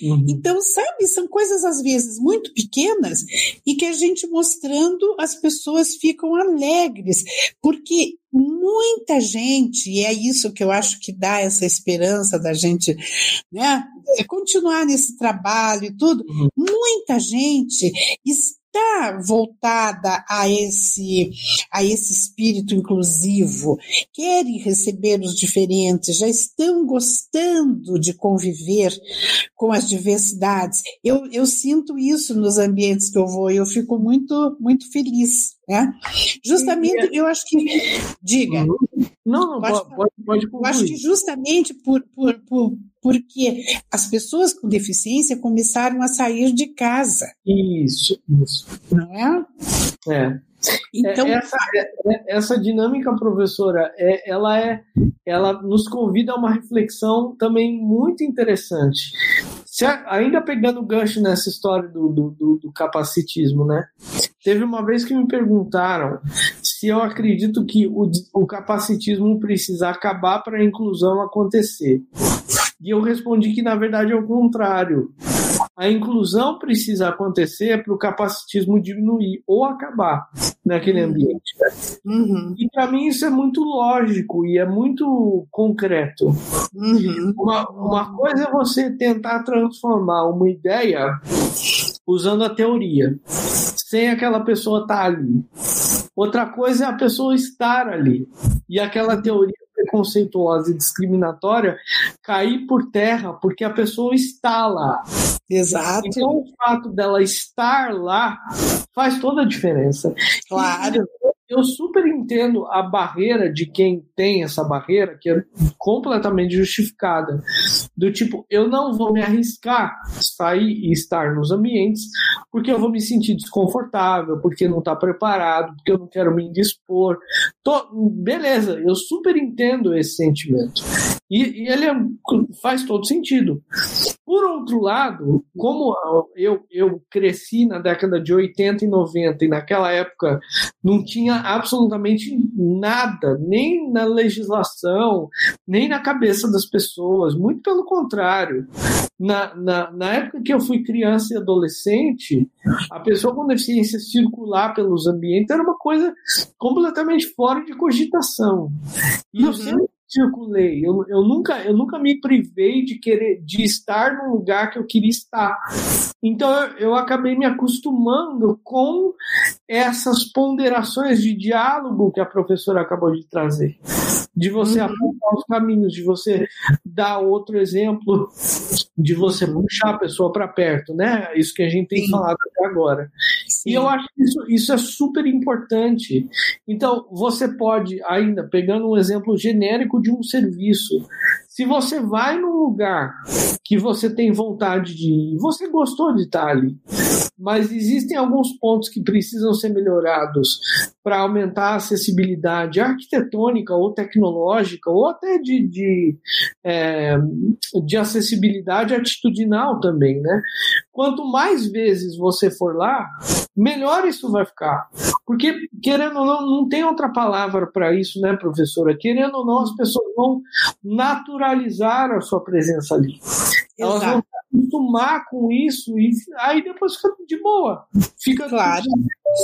Uhum. Então, sabe, são coisas às vezes muito pequenas e que a gente mostrando as pessoas ficam alegres, porque muita gente, e é isso que eu acho que dá essa esperança da gente, né, é continuar nesse trabalho e tudo, uhum. muita gente está voltada a esse, a esse espírito inclusivo, querem receber os diferentes, já estão gostando de conviver com as diversidades. Eu, eu sinto isso nos ambientes que eu vou e eu fico muito, muito feliz. Né? Justamente, eu acho que. Diga. Não, não, pode, pode, pode Eu acho que justamente por, por, por porque as pessoas com deficiência começaram a sair de casa. Isso, isso. Não é? É. Então, essa, é, essa dinâmica, professora, é, ela, é, ela nos convida a uma reflexão também muito interessante. Se, ainda pegando o gancho nessa história do, do, do, capacitismo, né? Teve uma vez que me perguntaram se eu acredito que o, o capacitismo precisa acabar para a inclusão acontecer. E eu respondi que, na verdade, é o contrário. A inclusão precisa acontecer para o capacitismo diminuir ou acabar naquele uhum. ambiente. Uhum. E para mim isso é muito lógico e é muito concreto. Uhum. Uma, uma coisa é você tentar transformar uma ideia usando a teoria, sem aquela pessoa estar tá ali. Outra coisa é a pessoa estar ali e aquela teoria preconceituosa e discriminatória cair por terra porque a pessoa está lá. Exato. Então, o fato dela estar lá faz toda a diferença. Claro. Eu super entendo a barreira de quem tem essa barreira, que é completamente justificada. Do tipo, eu não vou me arriscar sair e estar nos ambientes porque eu vou me sentir desconfortável, porque não está preparado, porque eu não quero me indispor. Tô, beleza, eu super entendo esse sentimento. E, e ele é, faz todo sentido. Por outro lado, como eu, eu cresci na década de 80 e 90, e naquela época não tinha absolutamente nada, nem na legislação, nem na cabeça das pessoas, muito pelo contrário. Na, na, na época que eu fui criança e adolescente, a pessoa com deficiência circular pelos ambientes era uma coisa completamente fora de cogitação. E uhum. eu sempre circulei. Eu, eu, nunca, eu nunca me privei de querer de estar no lugar que eu queria estar. Então eu, eu acabei me acostumando com essas ponderações de diálogo que a professora acabou de trazer. De você uhum. apontar os caminhos, de você dar outro exemplo, de você puxar a pessoa para perto, né? Isso que a gente tem Sim. falado até agora. Sim. E eu acho que isso, isso é super importante. Então, você pode, ainda pegando um exemplo genérico de um serviço, se você vai num lugar que você tem vontade de ir, você gostou de estar ali, mas existem alguns pontos que precisam ser melhorados para aumentar a acessibilidade arquitetônica ou tecnológica, ou até de, de, é, de acessibilidade atitudinal também, né? Quanto mais vezes você for lá, melhor isso vai ficar. Porque, querendo ou não, não tem outra palavra para isso, né, professora? Querendo ou não, as pessoas vão naturalizar a sua presença ali. Elas vão acostumar com isso e aí depois fica de boa. Fica claro.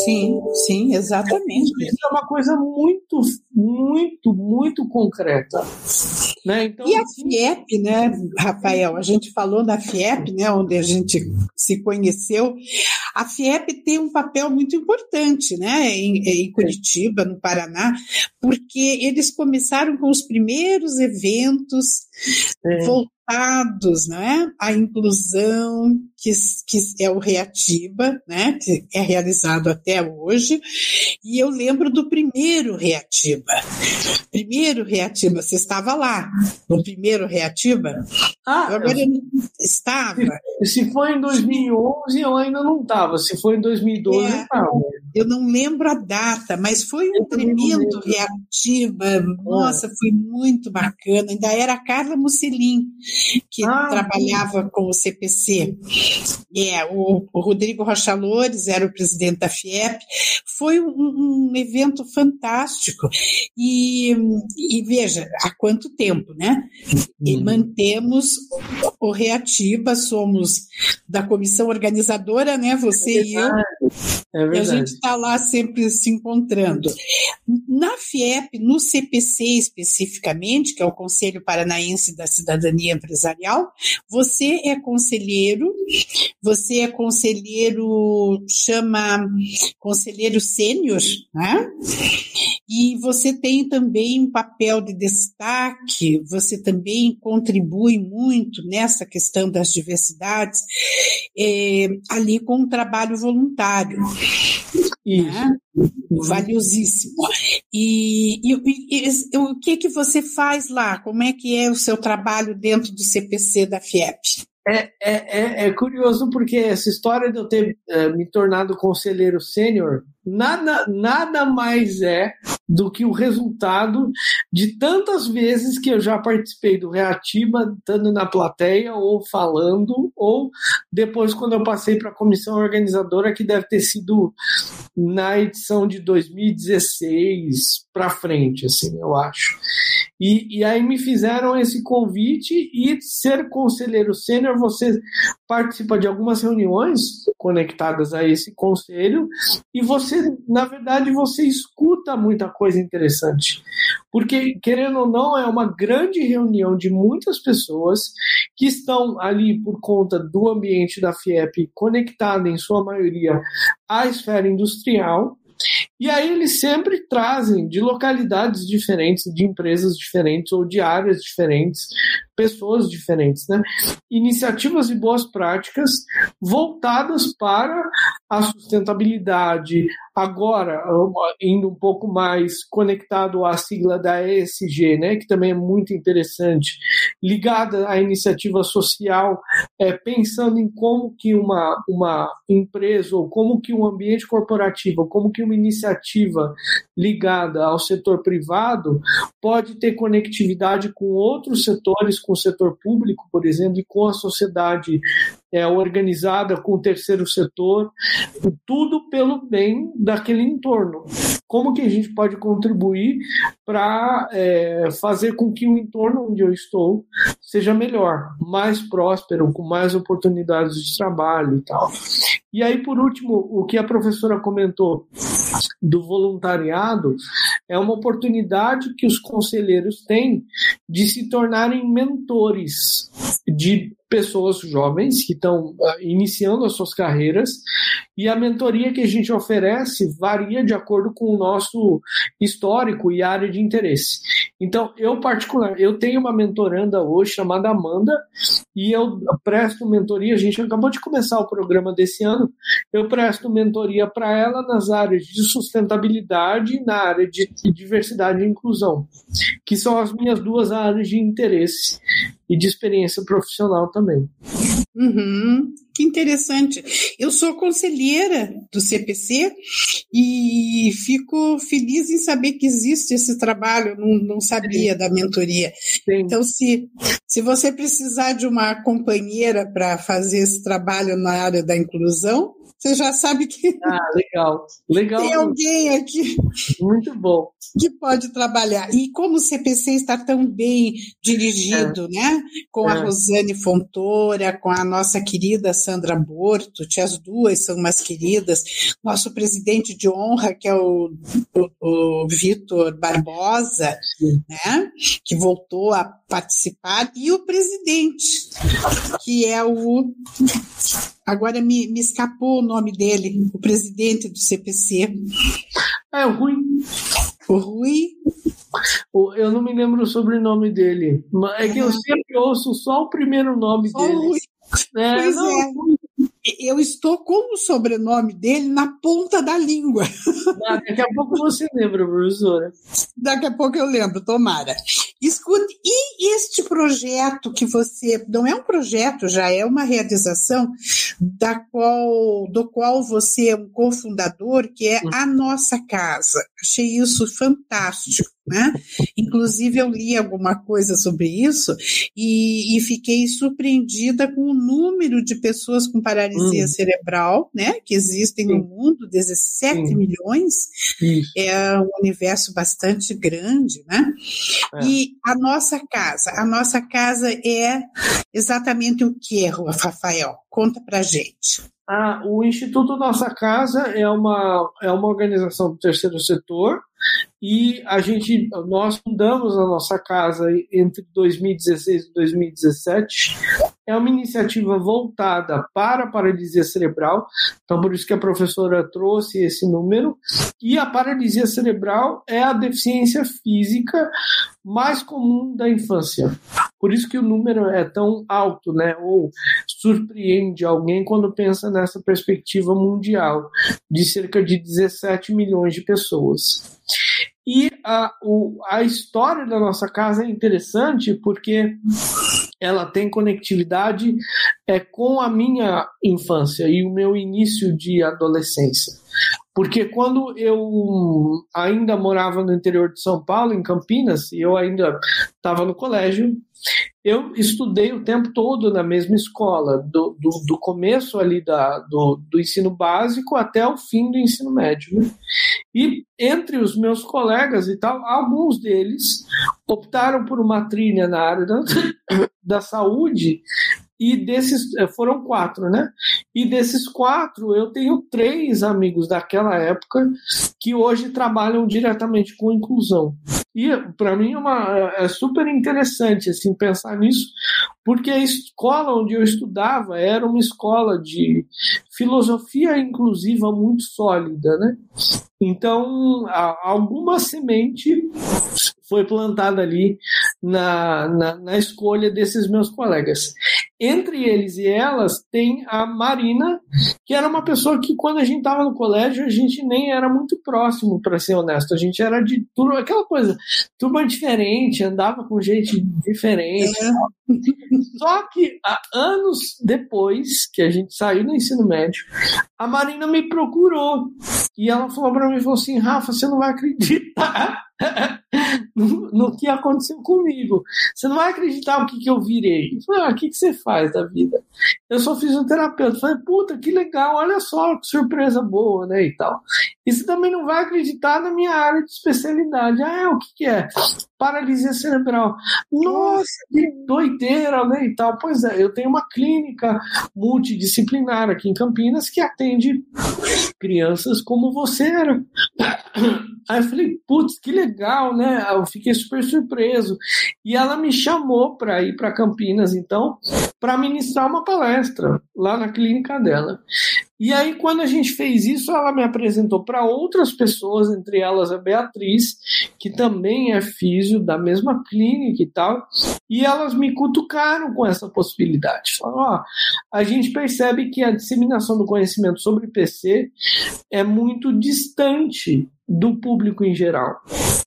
Sim, sim, exatamente. Isso é uma coisa muito, muito, muito concreta. Né? Então, e a FIEP, né, Rafael? A gente falou da FIEP, né, onde a gente se conheceu. A FIEP tem um papel muito importante né, em, em Curitiba, no Paraná, porque eles começaram com os primeiros eventos é. voltados né, à inclusão, que, que é o Reativa, né, que é realizado até hoje, e eu lembro do primeiro Reativa. Primeiro Reativa, você estava lá, no primeiro Reativa? Ah, agora eu estava. Se, foi em 2011, eu ainda não estava. Se foi em 2012, é, eu estava. Eu não lembro a data, mas foi um tremendo Reativa. Nossa, foi muito bacana. Ainda era a Carla Musselin, que ah, trabalhava com o CPC. É, o, o, Rodrigo Rocha Loures era o presidente da FIEP. Foi um, um evento fantástico. E, e, veja, há quanto tempo, né? E hum. mantemos o Reativa, somos da comissão organizadora, né? Você é e eu. É verdade. E a gente está lá sempre se encontrando. Na FIEP, no CPC especificamente, que é o Conselho Paranaense da Cidadania Empresarial, você é conselheiro você é conselheiro, chama conselheiro sênior, né? E você tem também um papel de destaque, você também contribui muito nessa questão das diversidades, é, ali com o trabalho voluntário. Né? Valiosíssimo. E, e, e, o que que você faz lá? Como é que é o seu trabalho dentro do CPC da FIEP? É, é, é, é, curioso porque essa história de eu ter é, me tornado conselheiro sênior nada, nada mais é do que o resultado de tantas vezes que eu já participei do Reativa, estando na plateia ou falando, ou depois quando eu passei para a comissão organizadora, que deve ter sido na edição de 2016 para frente, assim, eu acho. E, e aí me fizeram esse convite e ser conselheiro sênior, você participa de algumas reuniões conectadas a esse conselho e você, na verdade, você escuta muita coisa interessante. Porque, querendo ou não, é uma grande reunião de muitas pessoas que estão ali por conta do ambiente da FIEP conectada, em sua maioria, à esfera industrial e aí eles sempre trazem de localidades diferentes, de empresas diferentes ou de áreas diferentes, pessoas diferentes, né? Iniciativas e boas práticas voltadas para a sustentabilidade. Agora, indo um pouco mais conectado à sigla da ESG, né, que também é muito interessante, ligada à iniciativa social, é, pensando em como que uma, uma empresa ou como que um ambiente corporativo, como que uma iniciativa ligada ao setor privado pode ter conectividade com outros setores, com o setor público, por exemplo, e com a sociedade é, organizada, com o terceiro setor, tudo pelo bem daquele entorno. Como que a gente pode contribuir para é, fazer com que o entorno onde eu estou seja melhor, mais próspero, com mais oportunidades de trabalho e tal. E aí, por último, o que a professora comentou do voluntariado é uma oportunidade que os conselheiros têm de se tornarem mentores de pessoas jovens que estão uh, iniciando as suas carreiras e a mentoria que a gente oferece varia de acordo com o nosso histórico e área de interesse. Então, eu particular, eu tenho uma mentoranda hoje chamada Amanda e eu presto mentoria, a gente acabou de começar o programa desse ano, eu presto mentoria para ela nas áreas de sustentabilidade e na área de diversidade e inclusão, que são as minhas duas áreas de interesse e de experiência profissional também. Uhum, que interessante. Eu sou conselheira do CPC e fico feliz em saber que existe esse trabalho, não, não sabia da mentoria. Sim. Então, se, se você precisar de uma companheira para fazer esse trabalho na área da inclusão, você já sabe que ah, legal. Legal. tem alguém aqui muito bom que pode trabalhar. E como o CPC está tão bem dirigido, é. né? Com é. a Rosane Fontoura, com a nossa querida Sandra Borto, as duas são umas queridas, nosso presidente de honra, que é o, o, o Vitor Barbosa, né? Que voltou a participar, e o presidente, que é o Agora me, me escapou o nome dele, o presidente do CPC. É o Rui. O Rui. Eu não me lembro o sobrenome dele. É que eu sempre ouço só o primeiro nome só dele. O Rui. É, pois não, é. Eu estou com o sobrenome dele na ponta da língua. Daqui a pouco você lembra, professora. Daqui a pouco eu lembro, tomara. Escute, e este projeto que você. Não é um projeto, já é uma realização da qual, do qual você é um cofundador, que é a nossa casa. Achei isso fantástico. Né? Inclusive, eu li alguma coisa sobre isso e, e, fiquei surpreendida com o número de pessoas com paralisia hum. cerebral né, que existem Sim. no mundo 17 Sim. milhões. Isso. É um universo bastante grande. Né? É. E a nossa casa, a nossa casa é exatamente o que, Rafael? Conta pra gente. Ah, o Instituto Nossa Casa é uma, é uma organização do terceiro setor e a gente, nós fundamos a nossa casa entre 2016 e 2017 é uma iniciativa voltada para a paralisia cerebral, então por isso que a professora trouxe esse número. E a paralisia cerebral é a deficiência física mais comum da infância. Por isso que o número é tão alto, né? Ou surpreende alguém quando pensa nessa perspectiva mundial de cerca de 17 milhões de pessoas. E a, o, a história da nossa casa é interessante porque ela tem conectividade é, com a minha infância e o meu início de adolescência. Porque quando eu ainda morava no interior de São Paulo, em Campinas, e eu ainda estava no colégio, eu estudei o tempo todo na mesma escola, do, do, do começo ali da, do, do, ensino básico até o fim do ensino médio. Né? E entre os meus colegas e tal, alguns deles optaram por uma trilha na área da, da saúde e desses eh, foram quatro, né? E desses quatro, eu tenho três amigos daquela época que hoje trabalham diretamente com inclusão. E para mim é, uma, é super interessante assim pensar nisso, porque a escola onde eu estudava era uma escola de filosofia inclusiva muito sólida, né? Então, alguma semente foi plantada ali na, na, na, escolha desses meus colegas. Entre eles e elas tem a Marina, que era uma pessoa que quando a gente estava no colégio a gente nem era muito próximo, para ser honesto. A gente era de turma, aquela coisa, turma diferente, andava com gente diferente. É. Só que anos depois que a gente saiu do ensino médio, a Marina me procurou e ela falou para mim, falou assim, Rafa, você não vai acreditar no, no, que aconteceu comigo. Você não vai acreditar o que, que eu virei. Eu falei, ah, o que, que você faz da vida? Eu sou fisioterapeuta. Eu falei, puta, que legal, olha só, que surpresa boa, né, e tal. E você também não vai acreditar na minha área de especialidade. Ah, é, o que, que é? Paralisia cerebral. Nossa, que doideira, né, e tal. Pois é, eu tenho uma clínica multidisciplinar aqui em Campinas que atende crianças como você era. Aí eu falei, putz, que legal, né? Eu fiquei super surpreso. E ela me chamou para ir para Campinas, então, para ministrar uma palestra lá na clínica dela. E aí, quando a gente fez isso, ela me apresentou para outras pessoas, entre elas a Beatriz, que também é físio da mesma clínica e tal, e elas me cutucaram com essa possibilidade. Falaram: ó, a gente percebe que a disseminação do conhecimento sobre PC é muito distante do público em geral.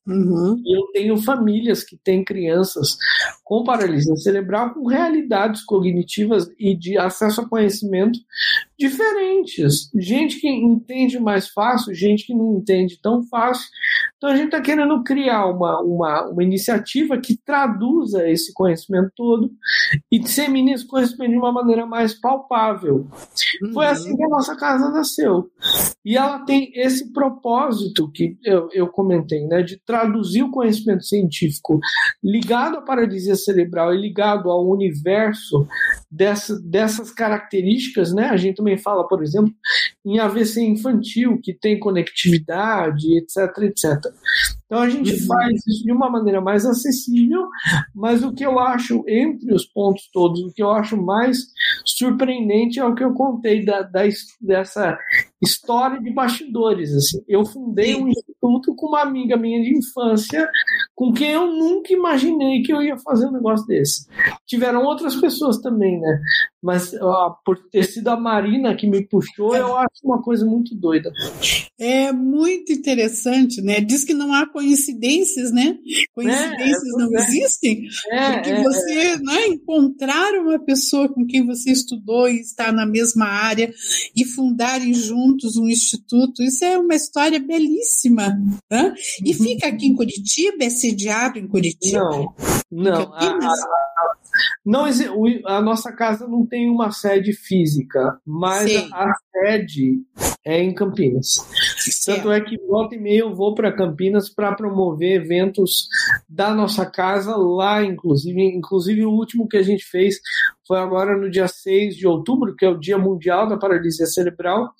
Uhum. Eu tenho famílias que têm crianças com paralisia cerebral com realidades cognitivas e de acesso a conhecimento diferentes. Gente que entende mais fácil, gente que não entende tão fácil. Então a gente está querendo criar uma, uma, uma iniciativa que traduza esse conhecimento todo e dissemine esse conhecimento de uma maneira mais palpável. Uhum. Foi assim que a nossa casa nasceu. E ela tem esse propósito que eu, eu comentei, né, de traduzir o conhecimento científico ligado à paralisia cerebral e ligado ao universo dessa, dessas características, né? A gente também fala, por exemplo, em AVC infantil, que tem conectividade, etc, etc. Então a gente uhum. faz isso de uma maneira mais acessível, mas o que eu acho, entre os pontos todos, o que eu acho mais surpreendente é o que eu contei da, da dessa história de bastidores. Assim. Eu fundei um instituto com uma amiga minha de infância, com quem eu nunca imaginei que eu ia fazer um negócio desse. Tiveram outras pessoas também, né? Mas ó, por ter sido a Marina que me puxou, eu acho uma coisa muito doida. É muito interessante, né? Diz que não há coincidências, né? Coincidências é, não é. existem, é, porque é, você é. né, encontrar uma pessoa com quem você estudou e está na mesma área e fundarem juntos um instituto, isso é uma história belíssima. Né? E uhum. fica aqui em Curitiba, é sediado em Curitiba? Não, não. A, a, não, a nossa casa não tem uma sede física, mas a, sede é em Campinas. Tanto é que volta e meia eu vou para Campinas para promover eventos da nossa casa lá, inclusive. Inclusive, o último que a gente fez foi agora no dia 6 de outubro, que é o Dia Mundial da Paralisia Cerebral.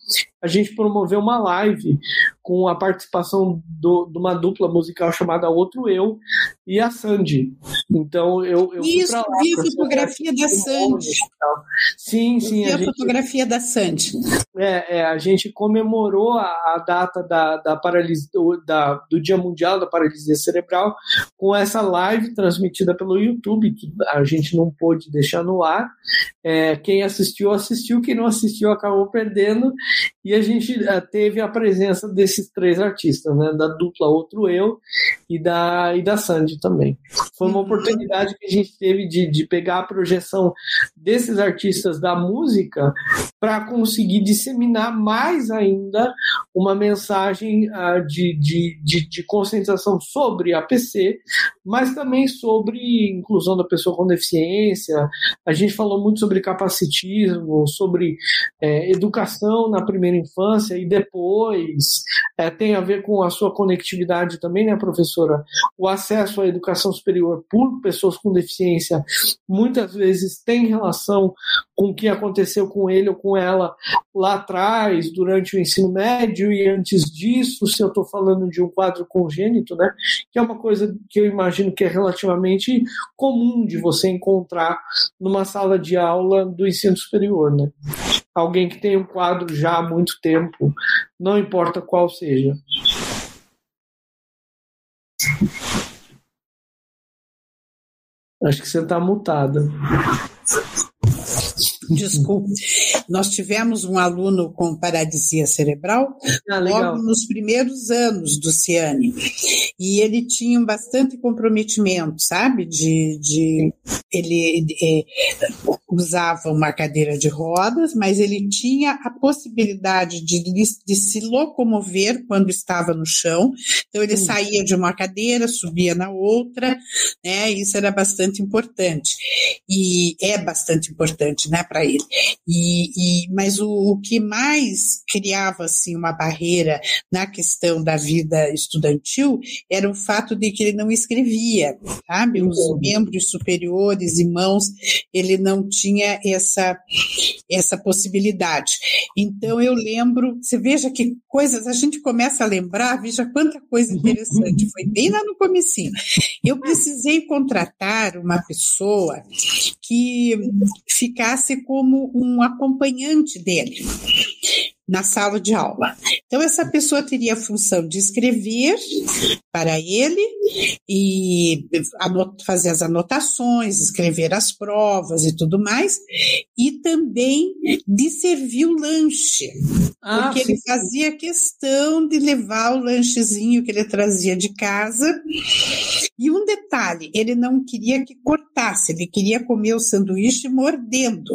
A gente promoveu uma live com a participação do, de uma dupla musical chamada Outro Eu e a Sandy. Então eu, eu Isso, lá, vi a fotografia da Sandy. Sim, sim. Vi a, a gente, fotografia da Sandy. É, é, a gente comemorou a, a data da, da paralisia, do, da, do Dia Mundial da Paralisia Cerebral com essa live transmitida pelo YouTube, que a gente não pôde deixar no ar. É, quem assistiu, assistiu, quem não assistiu acabou perdendo. E a gente é, teve a presença desses três artistas, né? Da dupla Outro Eu e da, e da Sandy também. Foi uma uhum. oportunidade que a gente teve de, de pegar a projeção desses artistas da música para conseguir disseminar mais ainda uma mensagem uh, de, de, de, de conscientização sobre a PC, mas também sobre inclusão da pessoa com deficiência. A gente falou muito sobre capacitismo, sobre é, educação na primeira infância e depois. É, tem a ver com a sua conectividade também, né, professora? O acesso à educação superior por pessoas com deficiência muitas vezes tem relação com o que aconteceu com ele ou com ela lá atrás, durante o ensino médio e antes disso, se eu estou falando de um quadro congênito, né? Que é uma coisa que eu imagino que é relativamente comum de você encontrar numa sala de aula do ensino superior, né? Alguém que tem um quadro já há muito tempo, não importa qual seja. Acho que você está mutada. Desculpe. Nós tivemos um aluno com paralisia cerebral ah, logo nos primeiros anos do Ciane. E ele tinha bastante comprometimento, sabe? De, de ele, ele usava uma cadeira de rodas, mas ele tinha a possibilidade de, de se locomover quando estava no chão. Então ele hum. saía de uma cadeira, subia na outra, né? Isso era bastante importante e é bastante importante, né, para ele. E, e mas o, o, que mais criava assim uma barreira na questão da vida estudantil era o fato de que ele não escrevia, sabe? Os uhum. membros superiores e mãos, ele não tinha essa essa possibilidade. Então eu lembro, você veja que coisas a gente começa a lembrar, veja quanta coisa interessante, foi bem lá no comecinho. Eu precisei contratar uma pessoa que ficasse como um acompanhante dele na sala de aula. Então, essa pessoa teria a função de escrever para ele e fazer as anotações, escrever as provas e tudo mais, e também de servir o lanche, ah, porque sim. ele fazia questão de levar o lanchezinho que ele trazia de casa. E um detalhe, ele não queria que cortasse, ele queria comer o sanduíche mordendo.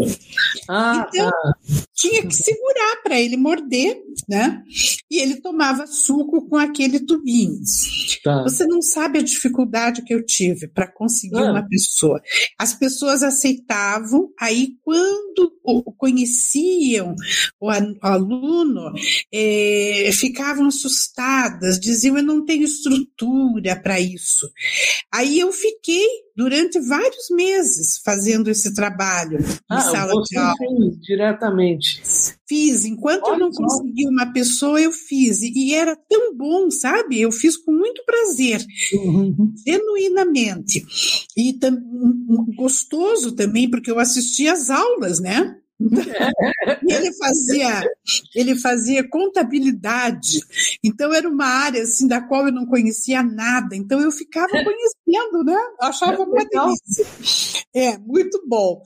Ah, então, ah. tinha que segurar para ele morder, né? E ele tomava suco com aquele tubinho. Tá. Você não sabe a dificuldade que eu tive para conseguir ah. uma pessoa. As pessoas aceitavam, aí quando conheciam o aluno, é, ficavam assustadas, diziam: Eu não tenho estrutura para isso. Aí eu fiquei durante vários meses fazendo esse trabalho ah, em sala de aula. Fez diretamente. Fiz, enquanto Olha eu não consegui uma pessoa, eu fiz. E, era tão bom, sabe? Eu fiz com muito prazer, uhum. genuinamente. E tam, gostoso também, porque eu assisti às aulas, né? E ele fazia, ele fazia contabilidade. Então era uma área assim da qual eu não conhecia nada. Então eu ficava conhecendo, né? achava uma delícia. É, muito bom.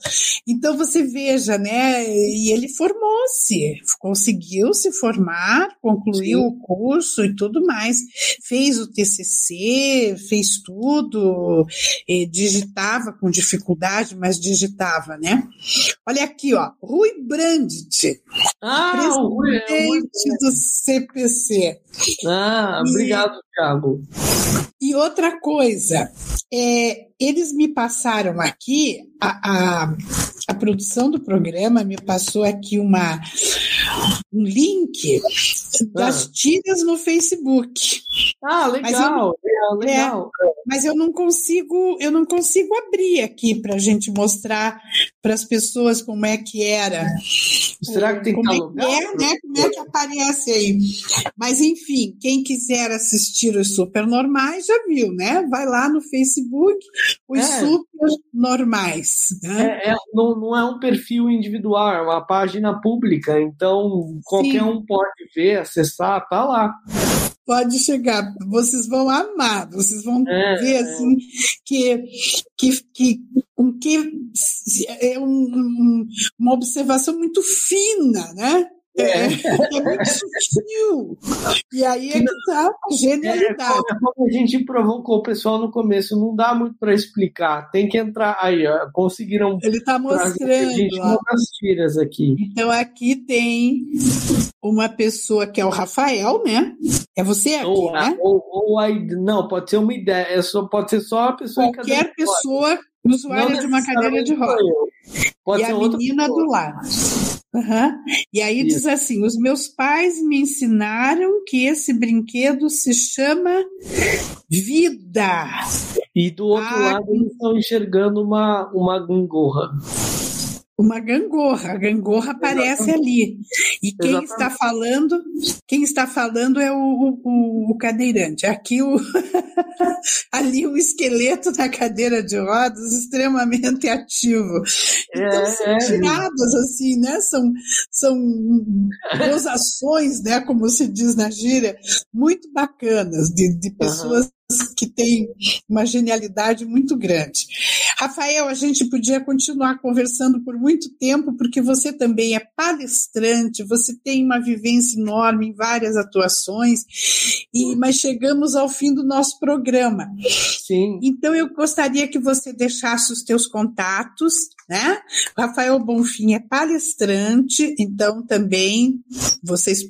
Então você veja, né? E ele formou-se, conseguiu se formar, concluiu Sim. o curso e tudo mais. Fez o TCC, fez tudo, digitava com dificuldade, mas digitava, né? Olha aqui, ó. Rui Brandt, ah, presidente do CPC. Ah, obrigado, e, Thiago. E outra coisa, é, eles me passaram aqui, a, a, a, produção do programa me passou aqui uma, um link das ah. tiras no Facebook. Ah, legal, eu, legal. É, mas eu não consigo, eu não consigo abrir aqui para a gente mostrar para as pessoas como é que era. Será que tem como que alugar? É, né? Como é que aparece aí? Mas enfim, quem quiser assistir os super normais já viu, né? Vai lá no Facebook, os é. super normais. Né? É, é, não, não é um perfil individual, é uma página pública, então qualquer Sim. um pode ver, acessar, tá lá pode chegar, vocês vão amar, vocês vão é, ver é. assim que que, que com que é um, uma observação muito fina, né? É, é, muito sutil. E aí é que está a genialidade. É, como a gente provocou o pessoal no começo, não dá muito para explicar. Tem que entrar. Aí, ó, conseguiram. Ele está mostrando. as tiras aqui. Então aqui tem uma pessoa que é o Rafael, né? É você aqui, ou, né? Ou, ou aí, não, pode ser uma ideia. É só, pode ser só a pessoa. Qualquer pessoa usuária de uma cadeira de rodas. Pode e a menina pessoa. do lado. Uhum. E aí Isso. diz assim: os meus pais me ensinaram que esse brinquedo se chama vida. E do outro ah, lado eles estão enxergando uma, uma gangorra uma gangorra. A gangorra aparece ali. E quem Exatamente. está falando, quem está falando é o, o, o cadeirante. Aqui o ali o esqueleto da cadeira de rodas extremamente ativo. Então é, são é. tiradas assim, né? São são gozações, né? Como se diz na gíria, muito bacanas de, de pessoas uhum que têm uma genialidade muito grande. Rafael, a gente podia continuar conversando por muito tempo, porque você também é palestrante, você tem uma vivência enorme em várias atuações, e, mas chegamos ao fim do nosso programa. Sim. Então eu gostaria que você deixasse os teus contatos, né? Rafael Bonfim é palestrante, então também vocês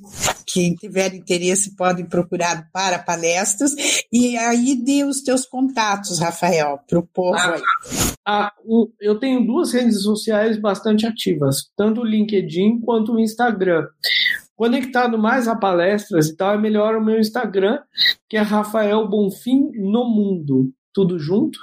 que tiverem interesse podem procurar para palestras e aí dê os teus contatos, Rafael, para o povo ah, aí. Ah, eu tenho duas redes sociais bastante ativas, tanto o LinkedIn quanto o Instagram. Conectado mais a palestras e tal, é melhor o meu Instagram, que é Rafael Bonfim no Mundo tudo junto.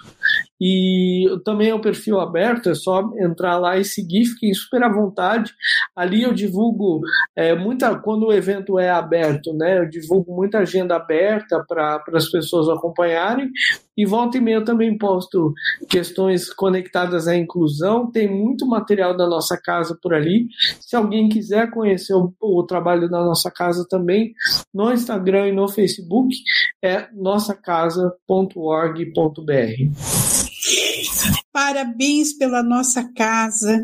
E também é um perfil aberto, é só entrar lá e seguir, fiquem super à vontade. Ali eu divulgo é, muita, quando o evento é aberto, né? Eu divulgo muita agenda aberta para as pessoas acompanharem. E volta e meia eu também posto questões conectadas à inclusão. Tem muito material da nossa casa por ali. Se alguém quiser conhecer o, o trabalho da nossa casa também, no Instagram e no Facebook, é nossacasa.org.br. Parabéns pela nossa casa,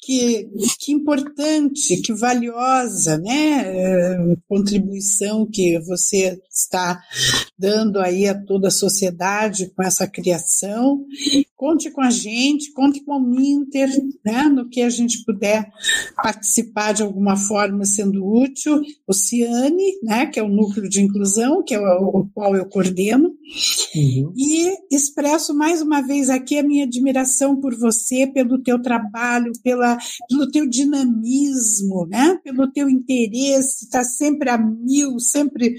que, que importante, que valiosa, né? Contribuição que você está dando aí a toda a sociedade com essa criação. Conte com a gente, conte com o Minter, né? No que a gente puder participar de alguma forma sendo útil. O Ciane, né? Que é o núcleo de inclusão, que é o, o qual eu coordeno. Uhum. E expresso mais uma vez aqui a minha admiração por você, pelo teu trabalho, pela, pelo teu dinamismo, né? pelo teu interesse, está sempre a mil, sempre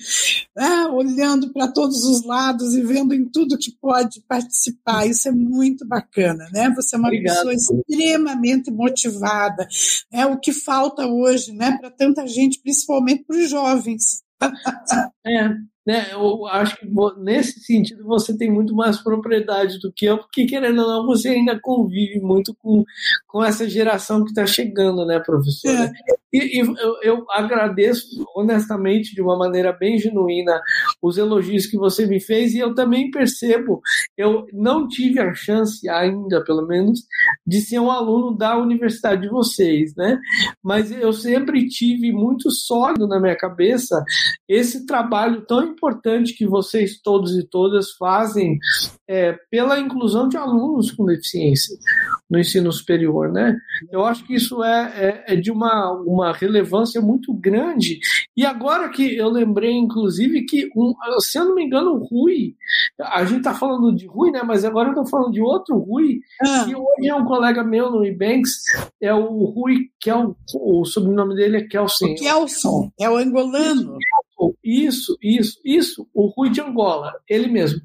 ah, olhando para todos os lados e vendo em tudo que pode participar. Isso é muito bacana, né? Você é uma Obrigado. pessoa extremamente motivada. É o que falta hoje, né, para tanta gente, principalmente para os jovens. É, né, eu acho que nesse sentido você tem muito mais propriedade do que eu, porque querendo ou não, você ainda convive muito com, com essa geração que está chegando, né, professora? É. E, e eu, eu, agradeço honestamente, de uma maneira bem genuína, os elogios que você me fez, e eu também percebo, eu não tive a chance ainda, pelo menos, de ser um aluno da universidade de vocês, né? Mas eu sempre tive muito sólido na minha cabeça esse trabalho tão importante que vocês todos e todas fazem é, pela inclusão de alunos com deficiência no ensino superior, né? Eu acho que isso é, é, é de uma, uma relevância muito grande. E agora que eu lembrei, inclusive, que, um, se eu não me engano, o Rui A gente tá falando de Rui, né? Mas agora eu tô falando de outro Rui, ah. que hoje é um colega meu no Ebanks, é o Rui Kel, o sobrenome dele é Kelsen. O Kelson, é o angolano. Isso, isso, isso, o Rui de Angola, ele mesmo.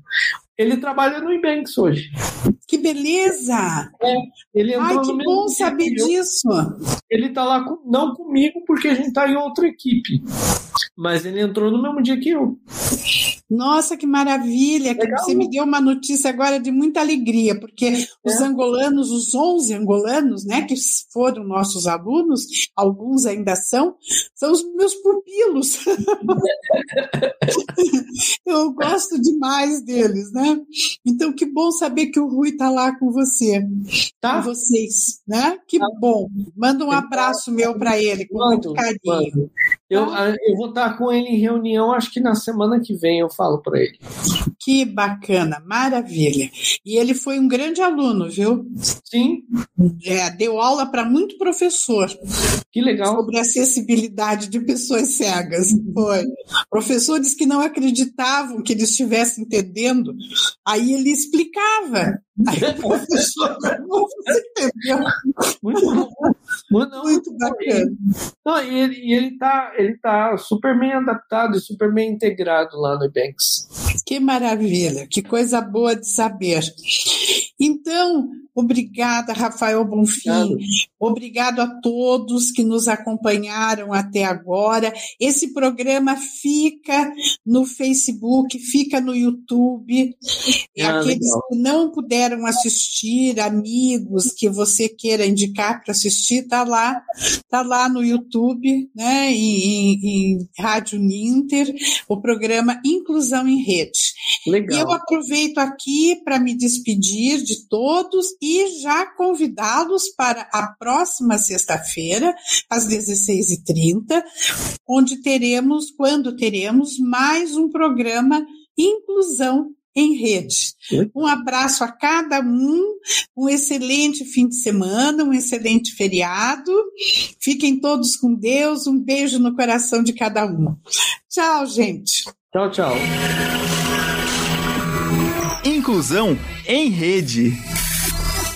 Ele trabalha no Ebanks hoje. Que beleza! É, ele Ai, que bom saber disso. Ele está lá, com, não comigo, porque a gente está em outra equipe. Mas ele entrou no mesmo dia que eu. Nossa, que maravilha! Que você me deu uma notícia agora de muita alegria, porque é. os angolanos, os 11 angolanos, né, que foram nossos alunos, alguns ainda são, são os meus pupilos. Eu gosto demais deles, né? Então, que bom saber que o Rui está lá com você, tá? Com vocês, né? Que tá. bom. Manda um abraço meu para ele, com mando, muito carinho. Mando. Eu, tá? eu vou estar com ele em reunião, acho que na semana que vem eu falo para ele. Que bacana, maravilha. E ele foi um grande aluno, viu? Sim. É, deu aula para muito professor. Que legal. Sobre acessibilidade de pessoas cegas. Foi. Professores que não acreditavam que ele estivesse entendendo, aí ele explicava. Aí o professor entendeu. Muito bom. Muito, muito bacana. Não, e ele, e ele tá, ele tá super bem adaptado e super bem integrado lá no Banks. Que maravilha, que coisa boa de saber. Então, obrigada, Rafael Bonfim. Obrigado. Obrigado a todos que nos acompanharam até agora. Esse programa fica no Facebook, fica no YouTube. E ah, aqueles legal. que não puderam assistir, amigos que você queira indicar para assistir, tá lá, tá lá no YouTube, né? Em, em Rádio Ninter, o programa Inclusão em Rede. Legal. E eu aproveito aqui para me despedir de todos e já convidá-los para a próxima sexta-feira, às 16h30, onde teremos, quando teremos, mais um programa Inclusão em rede. Um abraço a cada um, um excelente fim de semana, um excelente feriado. Fiquem todos com Deus, um beijo no coração de cada um. Tchau, gente. Tchau, tchau. Inclusão em rede.